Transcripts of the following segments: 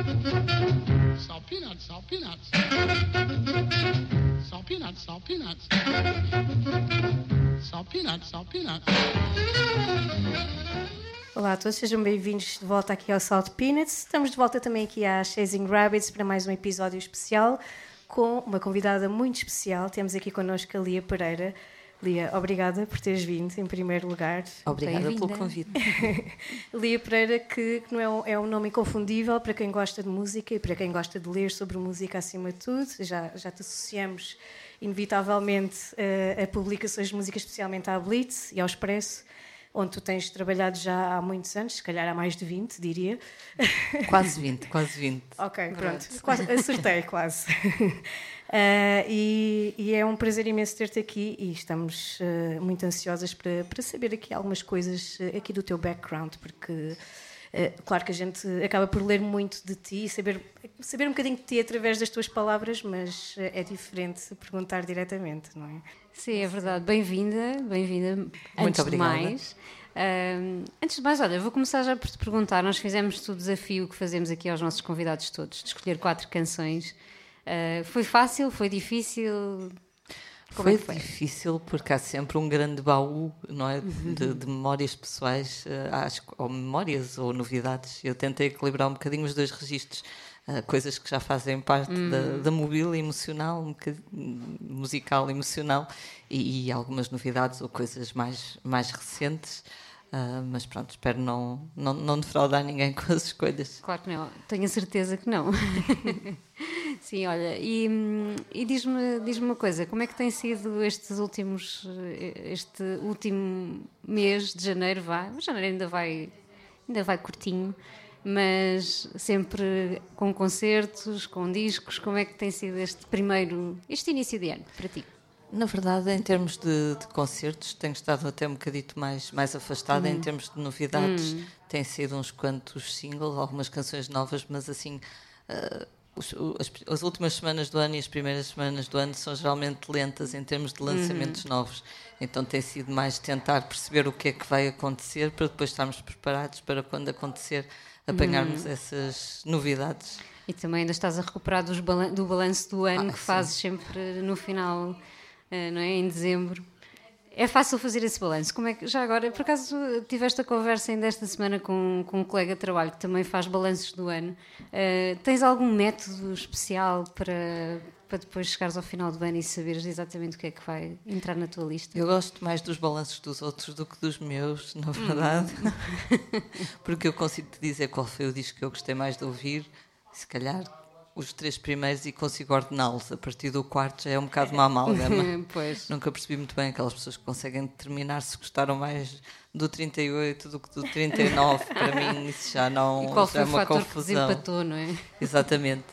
Salt peanuts, salt peanuts. Salt peanuts, salt peanuts. Salt peanuts, salt peanuts. Olá a todos, sejam bem-vindos de volta aqui ao Salt Peanuts. Estamos de volta também aqui à Chasing Rabbits para mais um episódio especial com uma convidada muito especial. Temos aqui connosco a Lia Pereira. Lia, obrigada por teres vindo, em primeiro lugar. Obrigada pelo convite. Lia Pereira, que, que não é um, é um, nome inconfundível para quem gosta de música e para quem gosta de ler sobre música acima de tudo. Já, já te associamos, inevitavelmente, a, a publicações de música, especialmente à Blitz e ao Expresso onde tu tens trabalhado já há muitos anos, se calhar há mais de 20, diria. Quase 20, quase 20. ok, pronto, quase, acertei quase. Uh, e, e, é um prazer imenso ter-te aqui e estamos uh, muito ansiosas para, para saber aqui algumas coisas uh, aqui do teu background, porque claro que a gente acaba por ler muito de ti e saber, saber um bocadinho de ti através das tuas palavras, mas é diferente perguntar diretamente, não é? Sim, é verdade. Bem-vinda, bem-vinda. Muito obrigada. De mais, antes de mais, olha, vou começar já por te perguntar. Nós fizemos o desafio que fazemos aqui aos nossos convidados todos, de escolher quatro canções Uh, foi fácil? Foi difícil? Como foi, é foi, difícil porque há sempre um grande baú não é, uhum. de, de memórias pessoais, uh, ou memórias ou novidades. Eu tentei equilibrar um bocadinho os dois registros. Uh, coisas que já fazem parte uhum. da, da mobília emocional, um musical emocional, e, e, algumas novidades ou coisas mais, mais recentes. Uh, mas pronto, espero não, não, não defraudar ninguém com as escolhas. Claro que não, tenho a certeza que não. Sim, olha, e, e diz-me diz uma coisa, como é que tem sido estes últimos, este último mês de janeiro, vá, janeiro ainda vai, ainda vai curtinho, mas sempre com concertos, com discos, como é que tem sido este primeiro, este início de ano para ti? Na verdade, em termos de, de, concertos, tenho estado até um bocadito mais, mais afastada. Em hum. termos de novidades, hum. tem sido uns quantos singles, algumas canções novas, mas assim. Uh, os, as, as, últimas semanas do ano e as primeiras semanas do ano são geralmente lentas em termos de lançamentos uhum. novos. Então tem sido mais tentar perceber o que é que vai acontecer para depois estarmos preparados para quando acontecer apanharmos uhum. essas novidades. E também ainda estás a recuperar balan do balanço do ano ah, que sim. fazes sempre no final não é? Em dezembro. É fácil fazer esse balanço. Como é que, já agora, por acaso tiveste a conversa ainda esta semana com, com um colega de trabalho que também faz balanços do ano. Uh, tens algum método especial para, para depois chegares ao final do ano e saberes exatamente o que é que vai entrar na tua lista? Eu gosto mais dos balanços dos outros do que dos meus, na verdade. Hum. Porque eu consigo te dizer qual foi o disco que eu gostei mais de ouvir. Se calhar os três primeiros e consigo ordená-los. A partir do quarto já é um bocado uma amálgama. pois. Nunca percebi muito bem aquelas pessoas que conseguem determinar se gostaram mais do 38 do que do 39. Para mim isso já não e qual já é foi é uma o confusão. Que desempatou, não é? Exatamente.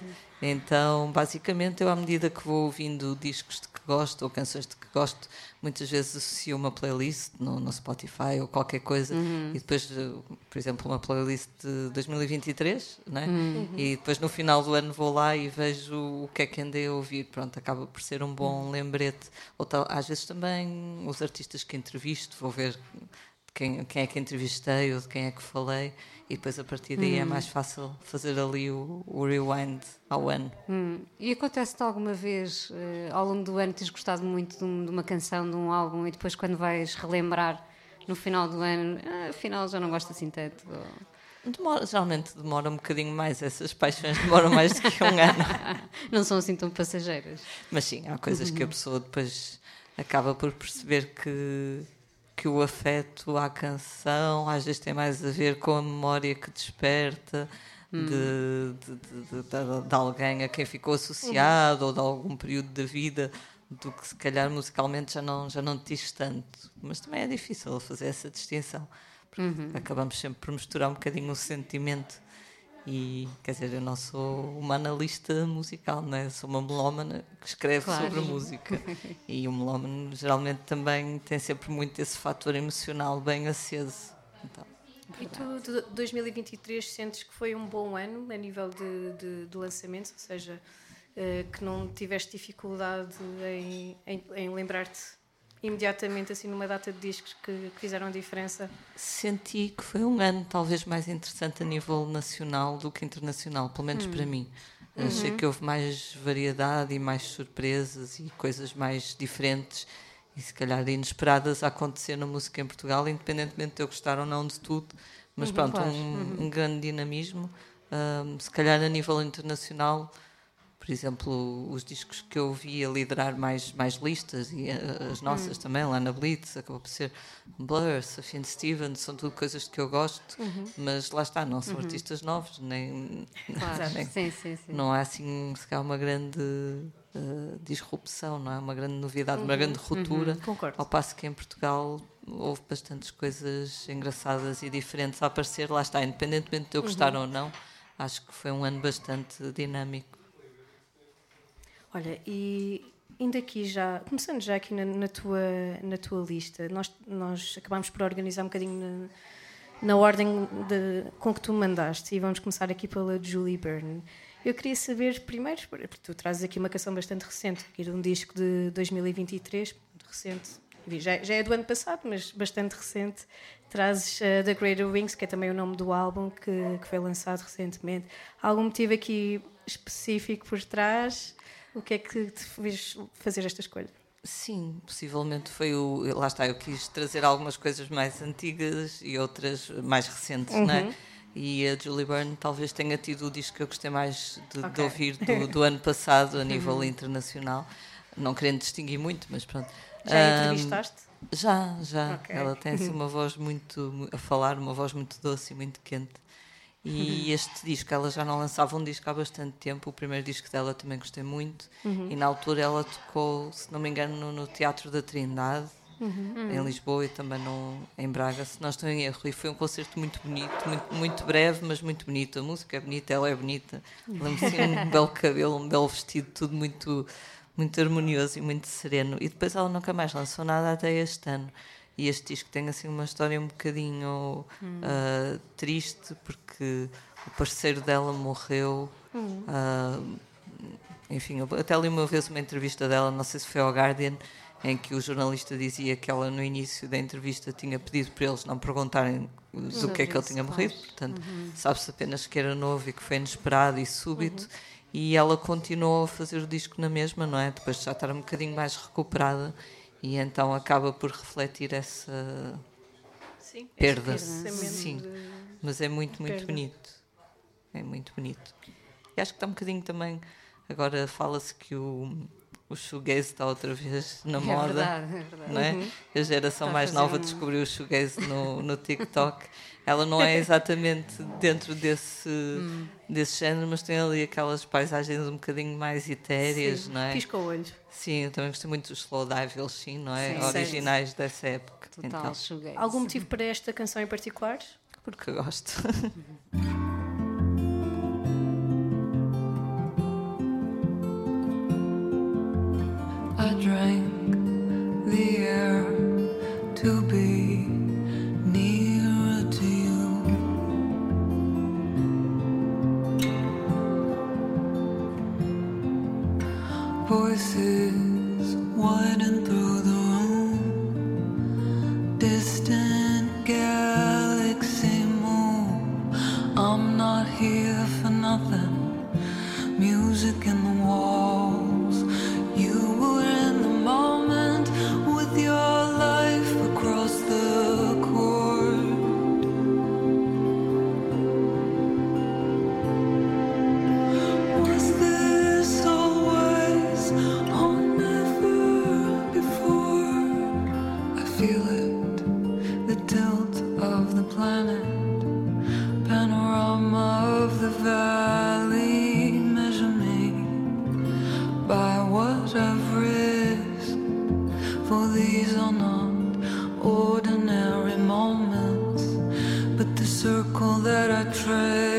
Então, basicamente, eu à medida que vou ouvindo discos de que gosto ou canções de que gosto, muitas vezes associo uma playlist no, no Spotify ou qualquer coisa uhum. e depois, eh, por exemplo, uma playlist de 2023, né? Uhum. e depois no final do ano vou lá e vejo o que é que andei a ouvir. Pronto, acaba por ser um bom uhum. lembrete. Ou tal, às vezes também os artistas que entrevisto, vou ver quem, quem é que entrevistei ou de quem é que falei e depois a partir daí hum. é mais fácil fazer ali o, o rewind ao ano. Hum. E acontece-te alguma vez, uh, ao longo do ano, teres gostado muito de, um, de, uma canção, de um álbum, e depois quando vais relembrar no final do ano, ah, afinal já não gosto assim tanto? Ou... Demora, geralmente demora um bocadinho mais, essas paixões demoram mais do que um ano. não são assim tão passageiras. Mas sim, há coisas que a pessoa depois acaba por perceber que que o afeto à canção às vezes tem mais a ver com a memória que desperta hum. de, de, de, de, alguém a quem ficou associado uhum. ou de algum período da vida do que se calhar musicalmente já não, já não te diz tanto. Mas também é difícil fazer essa distinção, porque uhum. acabamos sempre por misturar um bocadinho o sentimento e, quer dizer, eu não sou uma analista musical, né? sou uma melómana que escreve claro. sobre música. e o melómano geralmente também tem sempre muito esse fator emocional bem aceso. Então. E tu, de 2023, sentes que foi um bom ano a nível de, de, de lançamentos? Ou seja, uh, que não tiveste dificuldade em, em, em lembrar-te imediatamente assim numa data de discos que, que fizeram diferença? Senti que foi um ano talvez mais interessante a nível nacional do que internacional, pelo menos para mim. Achei que houve mais variedade e mais surpresas e coisas mais diferentes e se calhar inesperadas a acontecer na música em Portugal, independentemente de eu gostar ou não de tudo. Mas pronto, claro. um, um grande dinamismo. Um, se calhar a nível internacional, por exemplo, os discos que eu vi a liderar mais, mais listas e uh, as nossas também, lá na Blitz, acabou por ser Blur, Sufjan Stevens, são tudo coisas que eu gosto, mas lá está, não são artistas novos, nem, Claro. nem- Sim, sim, sim. não há assim se calhar uma grande uh, disrupção, não é? Uma grande novidade, uma grande ruptura. Concordo. Ao passo que em Portugal houve bastantes coisas engraçadas e diferentes a aparecer, lá está, independentemente de eu gostar ou não, acho que foi um ano bastante dinâmico. Olha, e indo aqui já, começando já aqui na, na tua, na tua lista, nós, nós acabámos por organizar um bocadinho na, na ordem de, com que tu mandaste e vamos começar aqui pela Julie Byrne. Eu queria saber primeiro, porque tu trazes aqui uma canção bastante recente, aqui de um disco de 2023, muito recente, já, já é do ano passado, mas bastante recente. Trazes uh, The Greater Wings, que é também o nome do álbum que, que foi lançado recentemente. Há algum motivo aqui específico por trás? O que é que te fez fazer esta escolha? Sim, possivelmente foi o. Lá está, eu quis trazer algumas coisas mais antigas e outras mais recentes, não é? E a Julie Byrne talvez tenha tido o disco que eu gostei mais de, de Ok. ouvir do, do ano passado a nível internacional. Não querendo distinguir muito, mas pronto. Já entrevistaste? Já, já. Ok. Ela tem assim uma voz muito. a falar, uma voz muito doce e muito quente. E este disco, ela já não lançava um disco há bastante tempo. O primeiro disco dela também gostei muito. E na altura ela tocou, se não me engano, no, no Teatro da Trindade, em Lisboa e também no, em Braga, se não estou em erro. E foi um concerto muito bonito, muito, muito breve, mas muito bonito. A música é bonita, ela é bonita. Lembro-me assim, um belo cabelo, um belo vestido, tudo muito, muito harmonioso e muito sereno. E depois ela nunca mais lançou nada até este ano. E este disco tem assim uma história um bocadinho ah, triste porque o parceiro dela morreu. ah, enfim, eu até li uma vez uma entrevista dela, não sei se foi ao Guardian, em que o jornalista dizia que ela no início da entrevista tinha pedido para eles não perguntarem do que é que ele tinha morrido, portanto, sabe-se apenas que era novo e que foi inesperado e súbito. E ela continuou a fazer o disco na mesma, não é? Depois de já estar um bocadinho mais recuperada e então acaba por refletir essa Sim. perda. Pensamento Sim, mas é muito, muito perda. bonito. É muito bonito. E acho que está um bocadinho também. Agora fala-se que o, o shoegaze está outra vez na É moda. verdade, é verdade. Não é? A geração a mais nova um- descobriu o shoegaze no, no TikTok. Ela não é exatamente dentro desse, Hum. desse género, mas tem ali aquelas paisagens um bocadinho mais etéreas, Sim, não é? Pisca o olho. Sim, eu também gostei muito dos Slow Dive, eles sim, não é? Sim, Originais dessa época. Total Então, shoegaze. Algum motivo para esta canção em particular? porque eu gosto. I arms I've risked, for these are not ordinary moments, but the circle that I trace.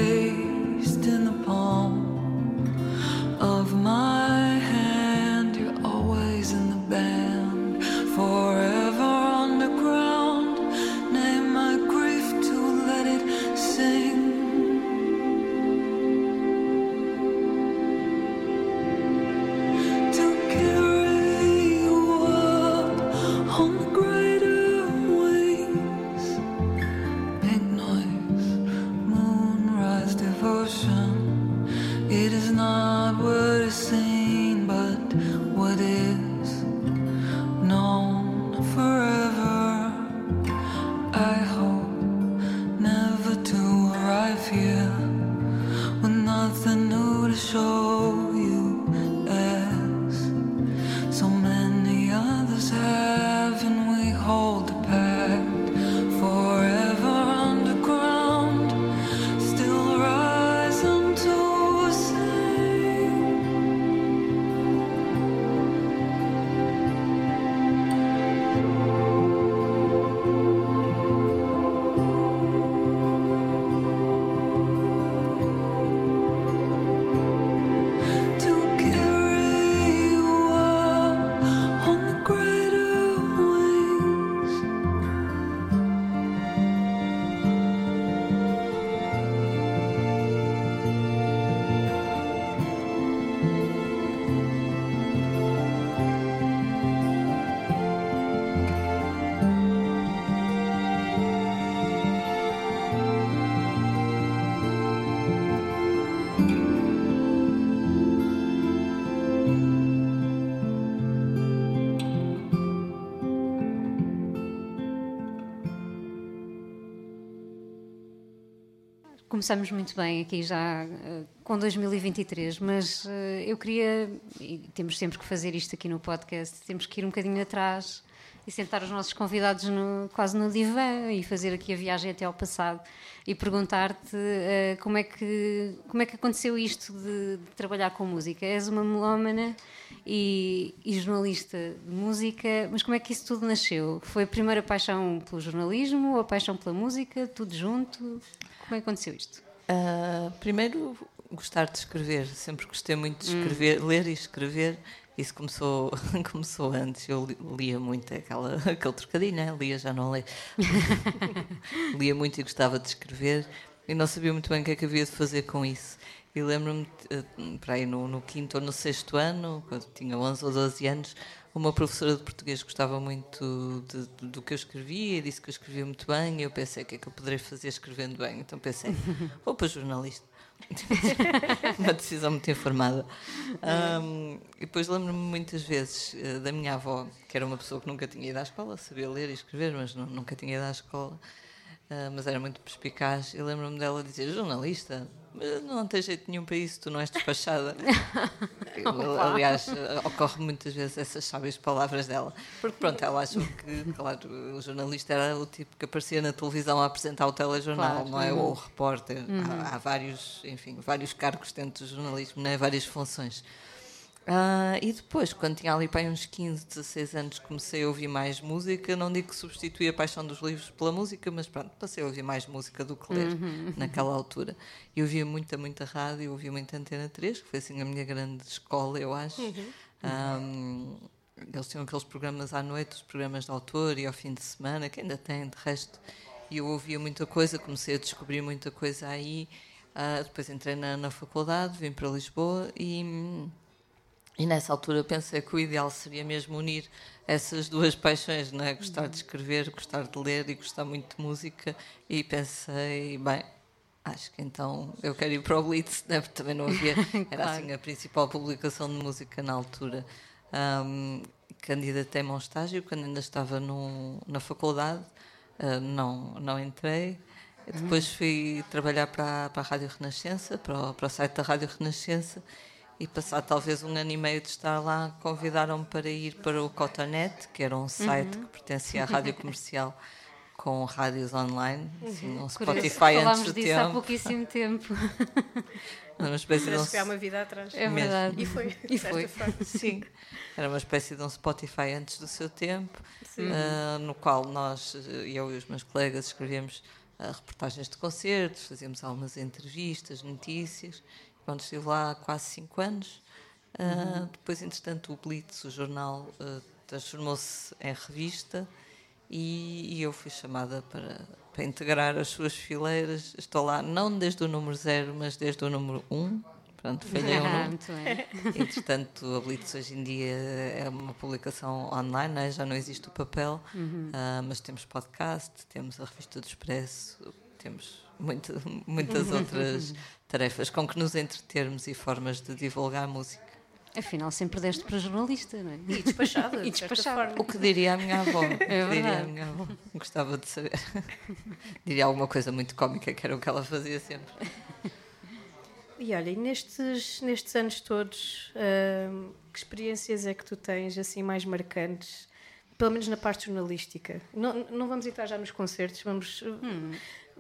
Começamos muito bem aqui já uh, com 2023, mas uh, eu queria, e temos sempre que fazer isto aqui no podcast, temos que ir um bocadinho atrás e sentar os nossos convidados no, quase no divã e fazer aqui a viagem até ao passado e perguntar-te uh, como, é que, como é que aconteceu isto de, de trabalhar com música. És uma melómana e, e, jornalista de música, mas como é que isso tudo nasceu? Foi a primeira paixão pelo jornalismo ou a paixão pela música, tudo junto? Como é que aconteceu isto? Uh, primeiro, gostar de escrever. Sempre gostei muito de escrever, hum. ler e escrever. Isso começou, começou antes. Eu lia muito aquela, aquele trocadilho, né? lia, já não leio. lia muito e gostava de escrever e não sabia muito bem o que é que havia de fazer com isso. E lembro-me, eh, para aí no, no, quinto ou no sexto ano, quando tinha 11 ou 12 anos, uma professora de português gostava muito de, de, do que eu escrevia e disse que eu escrevia muito bem. E eu pensei, o que é que eu poderia fazer escrevendo bem? Então pensei, vou para jornalista. uma decisão muito informada. Um, e depois lembro-me muitas vezes uh, da minha avó, que era uma pessoa que nunca tinha ido à escola, sabia ler e escrever, mas nunca tinha ido à escola, uh, mas era muito perspicaz. E lembro-me dela dizer: jornalista, não tem jeito nenhum para isso, tu não és despachada. Aliás, ocorre muitas vezes essas sábias palavras dela. Porque pronto, ela achou que, claro, o jornalista era o tipo que aparecia na televisão a apresentar o telejornal, claro. não é? Uhum. Ou o repórter. Uhum. Há, há, vários, enfim, vários cargos dentro do jornalismo, não é? Várias funções. Uh, e depois, quando tinha ali para uns 15, 16 anos, comecei a ouvir mais música. Não digo que substituí a paixão dos livros pela música, mas pronto, passei a ouvir mais música do que ler uhum. naquela altura. E ouvia muita, muita rádio, ouvia muita Antena 3, que foi assim a minha grande escola, eu acho. Uhum. Um, eles tinham aqueles programas à noite, os programas de autor e ao fim de semana, que ainda têm, de resto. E eu ouvia muita coisa, comecei a descobrir muita coisa aí. Uh, depois entrei na, na faculdade, vim para Lisboa e e nessa altura pensei que o ideal seria mesmo unir essas duas paixões, não é? Gostar de escrever, gostar de ler e gostar muito de música. E pensei, bem, acho que então eu quero ir para o Blitz, né? porque também não havia. Era claro. assim a principal publicação de música na altura. Um, Candidatei-me ao estágio quando ainda estava no, na faculdade, uh, não, não entrei. Depois fui trabalhar para, para a Rádio Renascença, para o, para o site da Rádio Renascença e passado talvez um ano e meio de estar lá, convidaram-me para ir para o Cotonet, que era um site uhum. que pertencia à rádio comercial com rádios online, uhum. assim, um Spotify Curioso, antes do disso tempo. há pouquíssimo tempo. uma espécie Parece de um... que há uma vida atrás. É verdade. E foi. E foi. Sim. Era uma espécie de um Spotify antes do seu tempo, uh, no qual nós, eu e os meus colegas, escrevíamos uh, reportagens de concertos, fazíamos algumas entrevistas, notícias Pronto, estive lá há quase cinco anos. Uh, depois, entretanto, o Blitz, o jornal, uh, transformou-se em revista e, e, eu fui chamada para, para integrar as suas fileiras. Estou lá não desde o número zero, mas desde o número um. Portanto, falhei um número. Entretanto, a Blitz hoje em dia é uma publicação online, né? já não existe o papel, uhum. uh, mas temos podcast, temos a revista do Expresso, temos muita, muitas outras tarefas com que nos entretermos e formas de divulgar música. Afinal, sempre deste para jornalista, não é? E despachada. e despachada. O que diria a minha avó? É diria a minha avó? Gostava de saber. diria alguma coisa muito cómica, que era o que ela fazia sempre. E olha, e nestes, nestes anos todos, hum, que experiências é que tu tens assim mais marcantes, pelo menos na parte jornalística? Não, não vamos entrar já nos concertos, vamos hum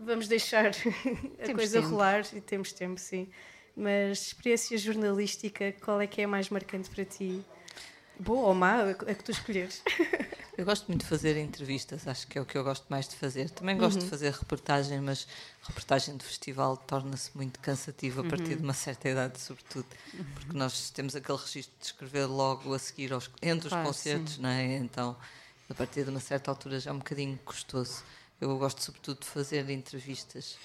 vamos deixar a temos coisa tempo. rolar e temos tempo, sim. Mas experiência jornalística, qual é que é a mais marcante para ti? Boa ou má, a que tu escolheres. Eu gosto muito de fazer entrevistas, acho que é o que eu gosto mais de fazer. Também gosto uhum. de fazer reportagem, mas reportagem de festival torna-se muito cansativa a partir uhum. de uma certa idade, sobretudo, uhum. porque nós temos aquele registro de escrever logo a seguir aos, entre os claro, concertos, sim. não é? Então, a partir de uma certa altura já é um bocadinho custoso. Eu gosto sobretudo de fazer entrevistas.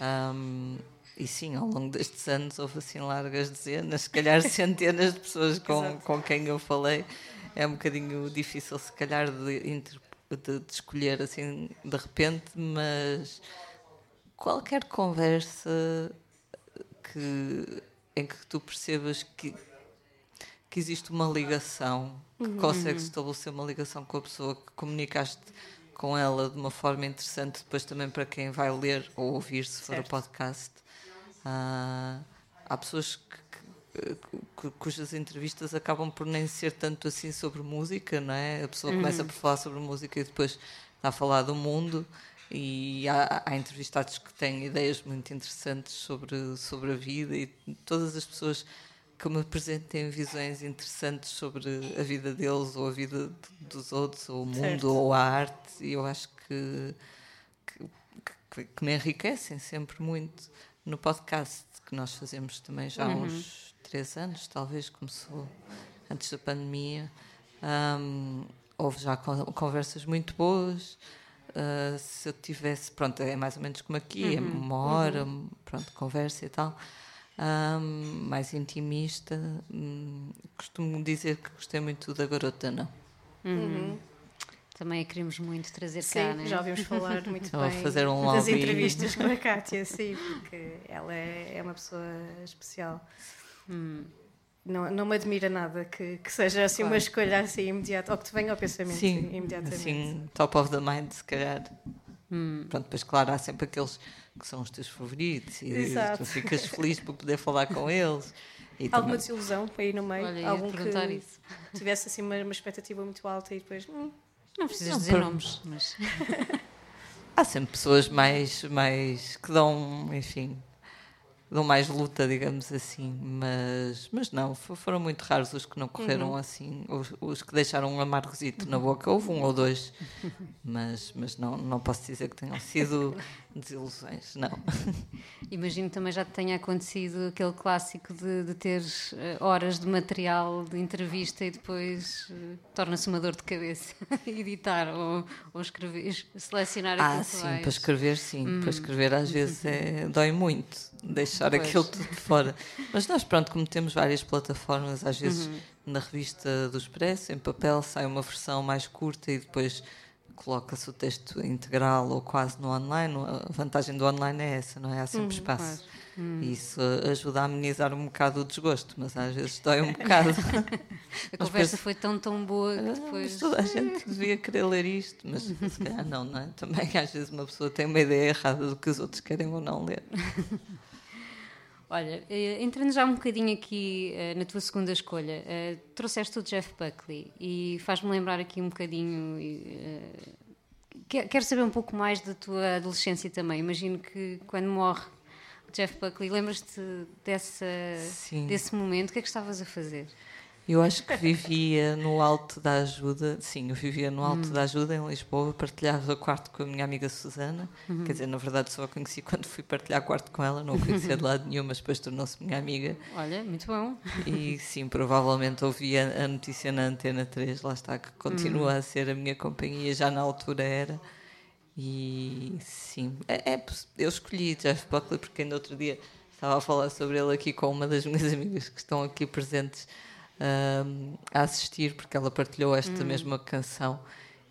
Um, e sim, ao longo destes anos houve assim largas dezenas, se calhar centenas de pessoas com, com quem eu falei. É um bocadinho difícil, se calhar, de, de, de escolher assim de repente, mas qualquer conversa que, em que tu percebas que, que existe uma ligação, que uhum. consegues estabelecer uma ligação com a pessoa, que comunicaste com ela de uma forma interessante, depois também para quem vai ler ou ouvir, se for Certo. o podcast. Ah, há pessoas que- que- cu- cujas entrevistas acabam por nem ser tanto assim sobre música, não é? A pessoa começa por falar sobre música e depois está a falar do mundo. E há, há entrevistados que têm ideias muito interessantes sobre, sobre a vida e todas as pessoas que me apresentem visões interessantes sobre a vida deles ou a vida dos outros, ou o mundo Certo. ou a arte, e eu acho que, que, que- me enriquecem sempre muito no podcast que nós fazemos também já há uns três anos, talvez começou antes da pandemia. Ahm, houve já con- conversas muito boas. Ah, se eu tivesse, pronto, é mais ou menos como aqui, é uma hora, pronto, conversa e tal. Ahm, mais intimista. Hum, costumo dizer que gostei muito da garota, não. Também a queremos muito trazer cá, Sim, né? já ouvimos falar muito bem fazer um das lobby. entrevistas com a Kátia, sim, porque ela é, é uma pessoa especial. Hum. Não, não me admira nada que, que seja assim uma escolha assim imediata, ou que te venha ao pensamento Sim, imediatamente. assim, top of the mind, se calhar. Pronto, depois, claro, há sempre aqueles que são os teus favoritos e Exato. tu ficas feliz por poder falar com eles. E Alguma também- desilusão aí no meio? Olha, Algum que isso. tivesse assim uma, uma expectativa muito alta e depois. hum, Não precisas Não, dizer por- nomes, mas Há sempre pessoas mais, mais que dão, enfim, dão mais luta, digamos assim, mas, mas não, fo- foram muito raros os que não correram assim, os, os que deixaram um amargosito na boca, houve um ou dois, mas, mas não, não posso dizer que tenham sido desilusões, não. imagino também já te tenha acontecido aquele clássico de, de teres eh, horas de material de entrevista e depois eh, torna-se uma dor de cabeça editar ou, ou escrever, es- selecionar aquilo Ah, sim, vais. para escrever, sim, para escrever às vezes é, dói muito deixar Pois. aquilo tudo fora. Mas nós, pronto, como temos várias plataformas, às vezes na revista do Expresso, em papel, sai uma versão mais curta e depois coloca-se o texto integral ou quase no online. A vantagem do online é essa, não é? Há sempre espaço. E isso ajuda a amenizar um bocado o desgosto, mas às vezes dói um bocado. A conversa foi tão, tão boa que Mas depois. toda a gente devia querer ler isto, mas se calhar não, não é? Também às vezes uma pessoa tem uma ideia errada do que os outros querem ou não ler. Olha, eh, entrando já um bocadinho aqui eh, na tua segunda escolha, eh, trouxeste o Jeff Buckley e faz-me lembrar aqui um bocadinho. que- quero saber um pouco mais da tua adolescência também. Imagino que quando morre o Jeff Buckley, lembras-te desse momento? O que é que estavas a fazer? Eu acho que vivia no Alto da Ajuda, sim, eu vivia no Alto da Ajuda, em Lisboa, partilhava quarto com a minha amiga Susana. Quer dizer, na verdade só a conheci quando fui partilhar quarto com ela, não a conhecia de lado nenhum, mas depois tornou-se minha amiga. Olha, muito bom. E sim, provavelmente ouvia a notícia na Antena 3, lá está, que continua Hum. a ser a minha companhia, já na altura era. E sim, é, é eu escolhi Jeff Buckley porque ainda outro dia estava a falar sobre ele aqui com uma das minhas amigas que estão aqui presentes a assistir, porque ela partilhou esta Hum. mesma canção.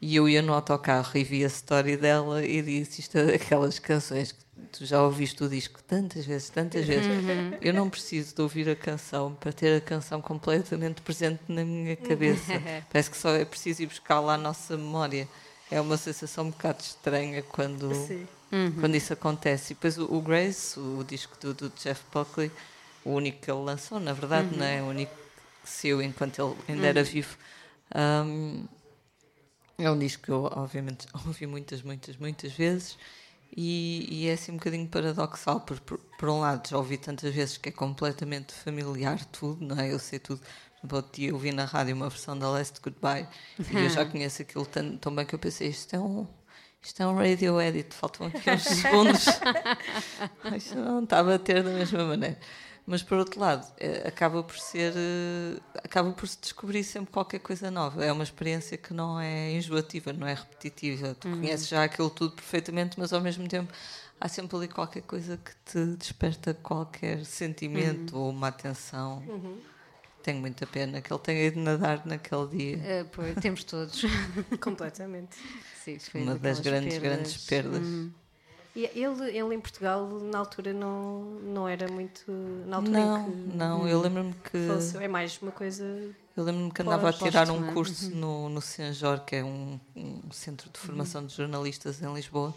E eu ia no autocarro e vi a story dela e disse: Isto é daquelas canções que tu já ouviste o disco tantas vezes, tantas vezes. Uhum. Eu não preciso de ouvir a canção para ter a canção completamente presente na minha cabeça. Parece que só é preciso ir buscar lá a nossa memória. É uma sensação um bocado estranha quando, Sim. quando isso acontece. E depois o, o Grace, o disco do, do Jeff Buckley, o único que ele lançou, na verdade, não é? O único que saiu enquanto ele ainda era vivo. Ahm, é um disco que eu, obviamente, ouvi muitas, muitas, muitas vezes e, e é assim um bocadinho paradoxal. Por, por, por um lado, já ouvi tantas vezes que é completamente familiar tudo, não é? Eu sei tudo. Eu ouvi na rádio uma versão da Last Goodbye e eu já conheço aquilo tão, tão bem que eu pensei, isto é um. Isto é um radio edit, faltam aqui uns segundos. Isto não está a bater da mesma maneira. Mas por outro lado, eh, acaba por ser. eh, acaba por se descobrir sempre qualquer coisa nova. É uma experiência que não é enjoativa, não é repetitiva. Tu conheces já aquilo tudo perfeitamente, mas ao mesmo tempo há sempre ali qualquer coisa que te desperta qualquer sentimento ou uma atenção. Tenho muita pena que ele tenha ido nadar naquele dia. Eh, pois, temos todos. Completamente. Sim, foi Uma das grandes, grandes perdas. E ele, ele em Portugal, na altura, não, não era muito. Na altura Não, que não, eu lembro-me que. faleceu, é mais uma coisa. Eu lembro-me que andava a tirar um Póstuma. curso no, no Senjor, que é um, um centro de formação de jornalistas em Lisboa,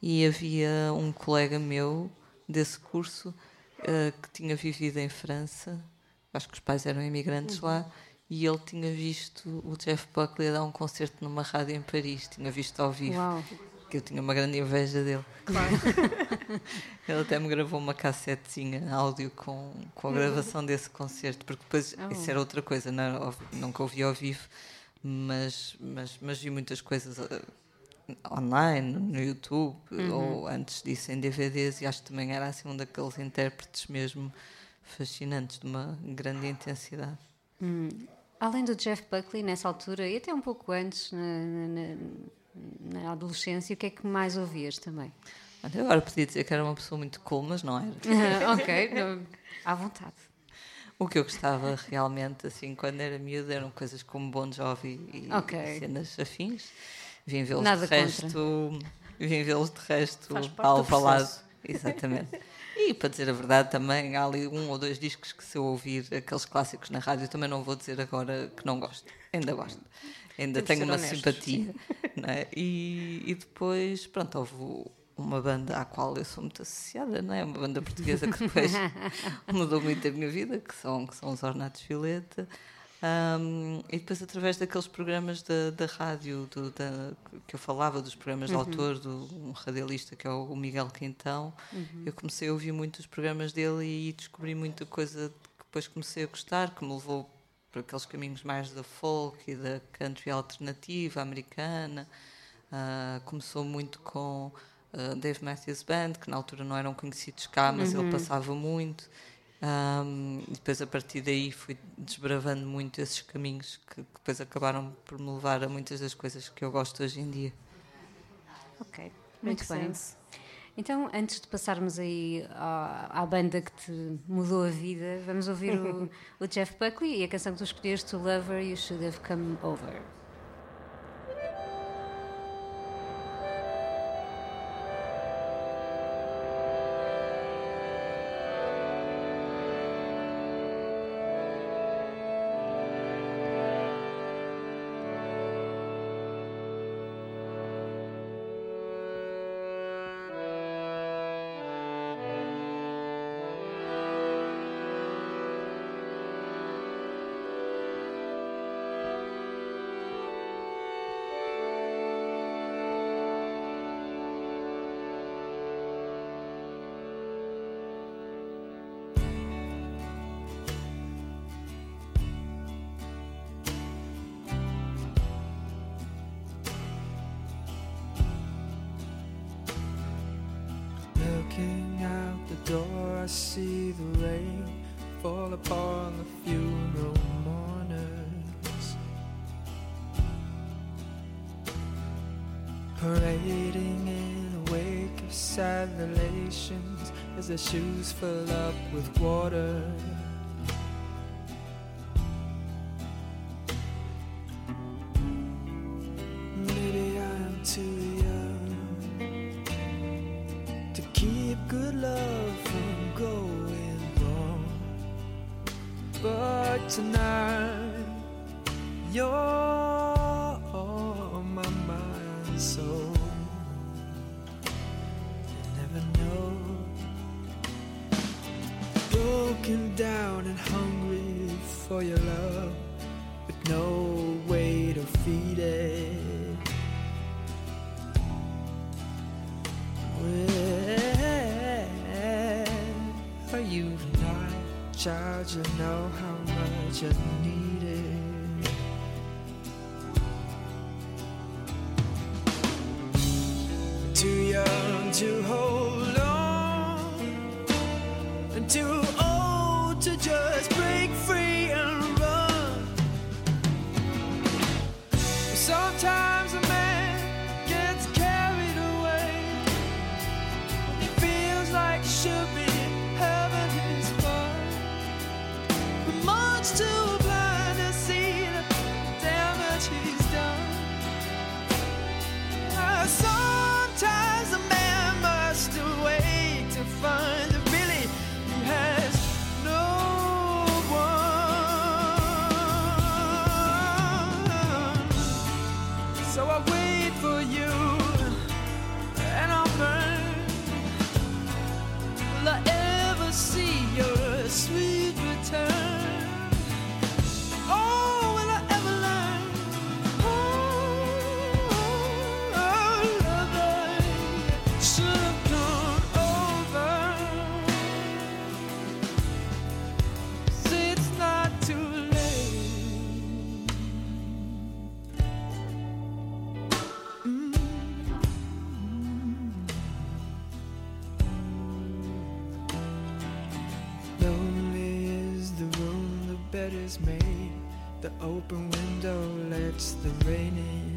e havia um colega meu desse curso eh, que tinha vivido em França, acho que os pais eram imigrantes lá, e ele tinha visto o Jeff Buckley a dar um concerto numa rádio em Paris, tinha visto ao vivo, Uau. Que eu tinha uma grande inveja dele. Claro. Ele até me gravou uma cassetezinha áudio com, com a gravação desse concerto, porque depois Oh. isso era outra coisa, não nunca ouvi ao vivo, mas, mas, mas vi muitas coisas eh, online, no YouTube, ou antes disso em DVDs, e acho que também era assim um daqueles intérpretes mesmo fascinantes, de uma grande intensidade. Além do Jeff Buckley, nessa altura, e até um pouco antes, na, na- na- adolescência, o que é que mais ouvias também? Eu agora podia dizer que era uma pessoa muito cool, mas não era. ok, não- à vontade. O que eu gostava realmente, assim, quando era miúdo, eram coisas como Bon Jovi e Ok. cenas afins. Vim vê-los de resto, vim vê-los de resto ao do falado. Exatamente. E para dizer a verdade, também há ali um ou dois discos que se eu ouvir aqueles clássicos na rádio, também não vou dizer agora que não gosto. Ainda gosto. Ainda tenho uma honestos, simpatia. não é? e, e depois, pronto, houve uma banda à qual eu sou muito associada, não é? Uma banda portuguesa que depois mudou muito a minha vida, que são, que são os Ornatos Violeta. Um, e depois, através daqueles programas da, da rádio do- da- que eu falava, dos programas de autor, do um radialista que é o Miguel Quintão, eu comecei a ouvir muitos programas dele e descobri muita coisa que depois comecei a gostar, que me levou por aqueles caminhos mais da folk e da country alternativa americana. Ah, começou muito com ah, Dave Matthews Band, que na altura não eram conhecidos cá, mas ele passava muito. Ahm, e depois a partir daí fui desbravando muito esses caminhos que, que depois acabaram por me levar a muitas das coisas que eu gosto hoje em dia. Ok, muito Makes bem. sense. Então, antes de passarmos aí à, à banda que te mudou a vida, vamos ouvir o, o Jeff Buckley e a canção que tu escolheste, To Lover, You Should Have Come Over. Their shoes fill up with water. You know how much I need it. Too young to hold on, and too old to just bed is made. The open window lets the rain in.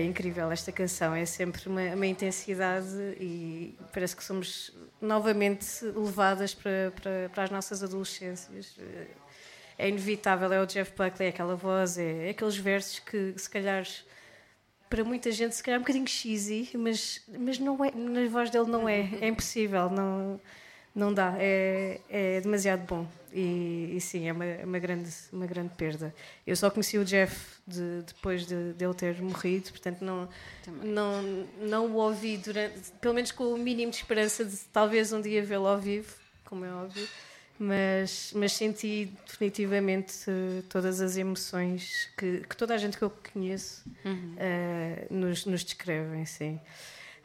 É incrível esta canção, é sempre uma, uma intensidade e parece que somos novamente levadas para, para, para as nossas adolescências. É inevitável, é o Jeff Buckley, é aquela voz, é, é aqueles versos que se calhar para muita gente se calhar é um bocadinho cheesy, mas, mas não é, na voz dele não é, é impossível, não, não dá, é, é demasiado bom e, e sim, é uma, uma, grande, uma grande perda. Eu só conheci o Jeff de- depois de, de ele ter morrido, portanto não, não, não o ouvi durante, pelo menos com o mínimo de esperança de talvez um dia vê-lo ao vivo, como é óbvio, mas, mas senti definitivamente eh, todas as emoções que, que toda a gente que eu conheço eh, nos, nos descrevem, sim.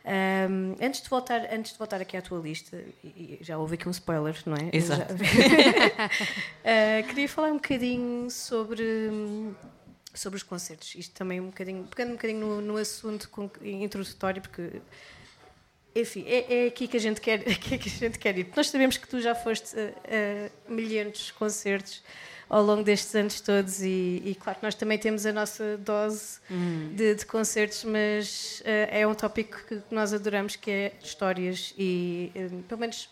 Ahm, antes, de voltar, antes de voltar aqui à tua lista, e- e já houve aqui um spoiler, não é? Exato. Ah, queria falar um bocadinho sobre, sobre os concertos. Isto também um bocadinho, pegando um bocadinho no, no assunto introdutório, porque enfim, é, é aqui que a gente quer, aqui que a gente quer ir. Nós sabemos que tu já foste a, a milhares de concertos ao longo destes anos todos e, e claro que nós também temos a nossa dose de, de concertos, mas eh, é um tópico que nós adoramos que é histórias e eh, pelo menos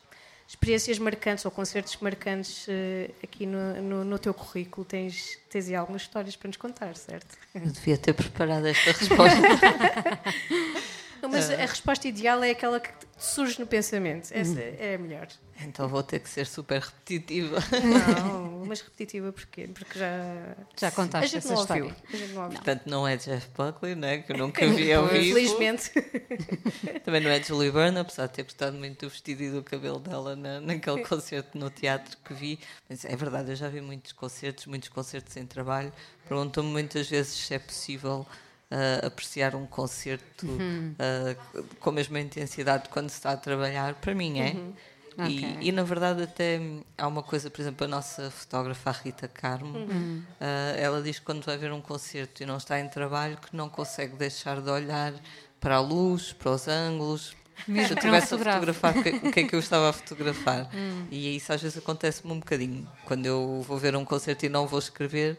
experiências marcantes ou concertos marcantes eh, aqui no, no, no teu currículo. Tens, tens aí algumas histórias para nos contar, certo? Eu devia ter preparado esta resposta. Não, mas a resposta ideal é aquela que surge no pensamento. Essa é a melhor. Então vou ter que ser super repetitiva. Não, mas repetitiva porquê? Porque já. Já A contaste gente essa não história. ouviu. A gente não ouviu. Portanto, não é Jeff Buckley, né? que eu nunca vi ao vivo. Felizmente. Também não é Julie Byrne, apesar de ter gostado muito do vestido e do cabelo dela na, naquele concerto no teatro que vi. Mas é verdade, eu já vi muitos concertos, muitos concertos em trabalho. Perguntam-me muitas vezes se é possível ah, apreciar um concerto ah, com a mesma intensidade de quando se está a trabalhar. Para mim é. E, Ok. e, na verdade até há uma coisa, por exemplo, a nossa fotógrafa a Rita Carmo, ah, ela diz que quando vai ver um concerto e não está em trabalho que não consegue deixar de olhar para a luz, para os ângulos. Mesmo Se eu estivesse a fotografar, o que, o que é que eu estava a fotografar? E isso às vezes acontece-me um bocadinho. Quando eu vou ver um concerto e não vou escrever,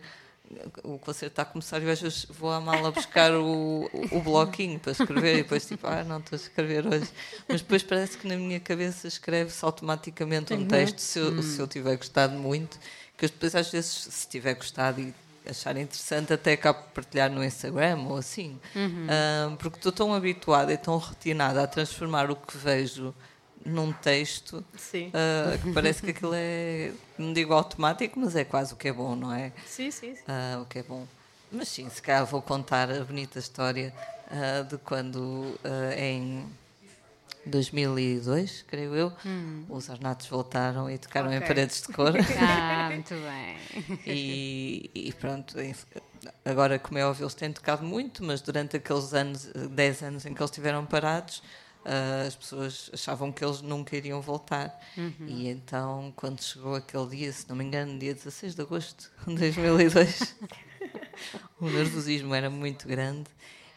o concerto está a começar e às vezes vou à mala buscar o, o bloquinho para escrever e depois tipo, ah, não estou a escrever hoje. Mas depois parece que na minha cabeça escreve-se automaticamente um texto se eu, se eu tiver gostado muito, que depois às vezes, se tiver gostado e achar interessante, até acabo por partilhar no Instagram ou assim. Ah, porque estou tão habituada e tão retinada a transformar o que vejo num texto ah, que parece que aquilo é, não digo automático, mas é quase o que é bom, não é? Sim, sim, sim. Ah, o que é bom. Mas sim, se calhar vou contar a bonita história ah, de quando em 2002, creio eu, os Arnatos voltaram e tocaram em Ok. paredes de cor. Ah, muito bem. E, e pronto, agora, como é óbvio, eles têm tocado muito, mas durante aqueles anos, eh, 10 anos em que eles estiveram parados, ah, as pessoas achavam que eles nunca iriam voltar. E então, quando chegou aquele dia, se não me engano, dia 16 de agosto de 2002, o nervosismo era muito grande.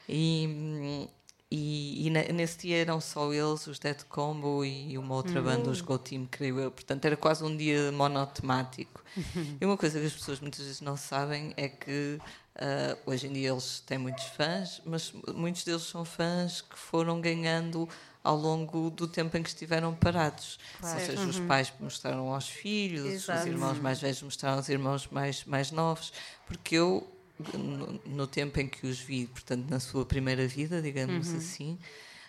E, e, e ne- nesse dia eram só eles, os Dead Combo e uma outra banda, os Go Team, creio eu. Portanto, era quase um dia monotemático. E uma coisa que as pessoas muitas vezes não sabem é que ah, hoje em dia eles têm muitos fãs, mas muitos deles são fãs que foram ganhando ao longo do tempo em que estiveram parados. Ou seja, os pais mostraram aos filhos, Exato. os irmãos mais velhos mostraram aos irmãos mais, mais novos, porque eu, no, no tempo em que os vi, portanto, na sua primeira vida, digamos assim,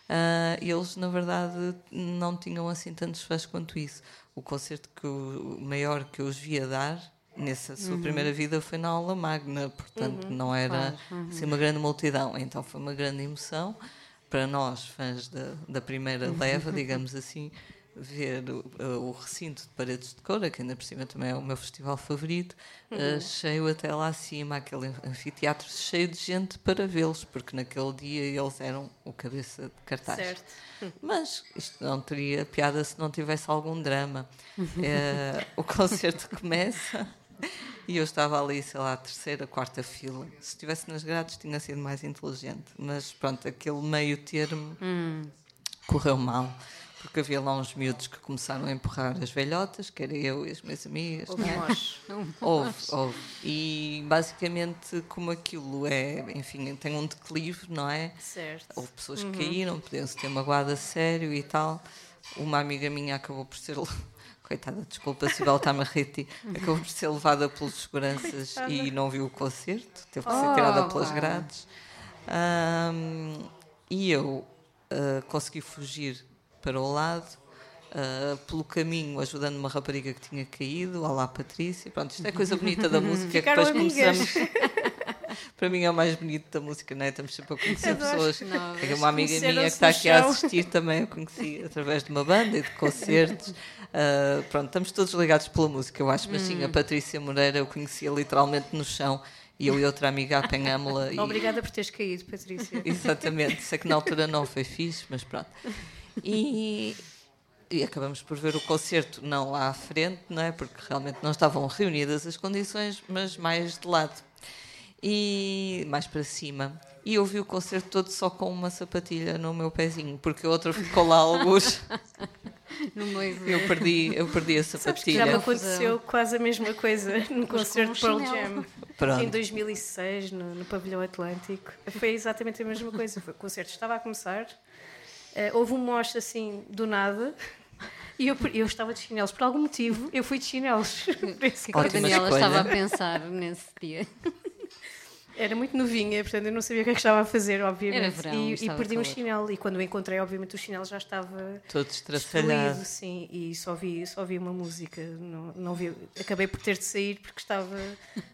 ah, eles, na verdade, não tinham assim tantos fãs quanto isso. O concerto que eu- o maior que eu os via dar nessa sua primeira vida foi na aula magna, portanto, não era assim, uma grande multidão. Então foi uma grande emoção para nós, fãs da, da primeira leva, digamos assim, ver o, o recinto de Paredes de Coura, que ainda por cima também é o meu festival favorito, eh, cheio até lá acima, aquele anfiteatro cheio de gente para vê-los, porque naquele dia eles eram o cabeça de cartaz. Certo. Mas isto não teria piada se não tivesse algum drama. Eh, o concerto começa e eu estava ali, sei lá, a terceira, quarta fila. Se estivesse nas grades tinha sido mais inteligente. Mas pronto, aquele meio termo correu mal. Porque havia lá uns miúdos que começaram a empurrar as velhotas, que era eu e as minhas amigas. Houve é? nós. Houve, houve. E basicamente, como aquilo é, enfim, tem um declive, não é? Certo. Houve pessoas que caíram, podiam-se ter magoado a sério e tal. Uma amiga minha acabou por ser. Coitada, desculpa a rir, acabou por ser levada pelos seguranças e não viu o concerto, teve que ser tirada pelas grades. Ahm, e eu ah, consegui fugir para o lado, ah, pelo caminho, ajudando uma rapariga que tinha caído. Olá, Patrícia. Pronto, isto é coisa bonita da música que depois amigas. começamos. Para mim é o mais bonito da música, não é? Estamos sempre a conhecer Adoro. pessoas. Novas. Tenho uma amiga minha que está aqui a assistir também, eu conheci através de uma banda e de concertos. Ah, pronto, estamos todos ligados pela música, eu acho. Mas sim, Hum. a Patrícia Moreira eu conhecia literalmente no chão e eu e outra amiga apanhámos-la. e- Obrigada por teres caído, Patrícia. Exatamente, sei que na altura não foi fixe, mas pronto. E, e acabamos por ver o concerto não lá à frente, não é? Porque realmente não estavam reunidas as condições, mas mais de lado. E mais para cima. E eu vi o concerto todo só com uma sapatilha no meu pezinho, porque a outra ficou lá alguns. Eu perdi, eu perdi a Sabes que já me sapatilha. aconteceu quase a mesma coisa no concerto de um Pearl. Jam. Pronto. Em 2006, no, no Pavilhão Atlântico. Foi exatamente a mesma coisa. Foi, o concerto estava a começar, eh, houve um mocho assim do nada. E eu, eu estava de chinelos. Por algum motivo, eu fui de chinelos. O que é que a Daniela escolha. estava a pensar nesse dia? Era muito novinha, portanto eu não sabia o que é que estava a fazer, obviamente. Era verão, e, e perdi um chinelo. E quando o encontrei, obviamente o chinelo já estava Todo estraçalhado. destruído, sim. E só vi, só vi uma música. Não, não vi, acabei por ter de sair porque estava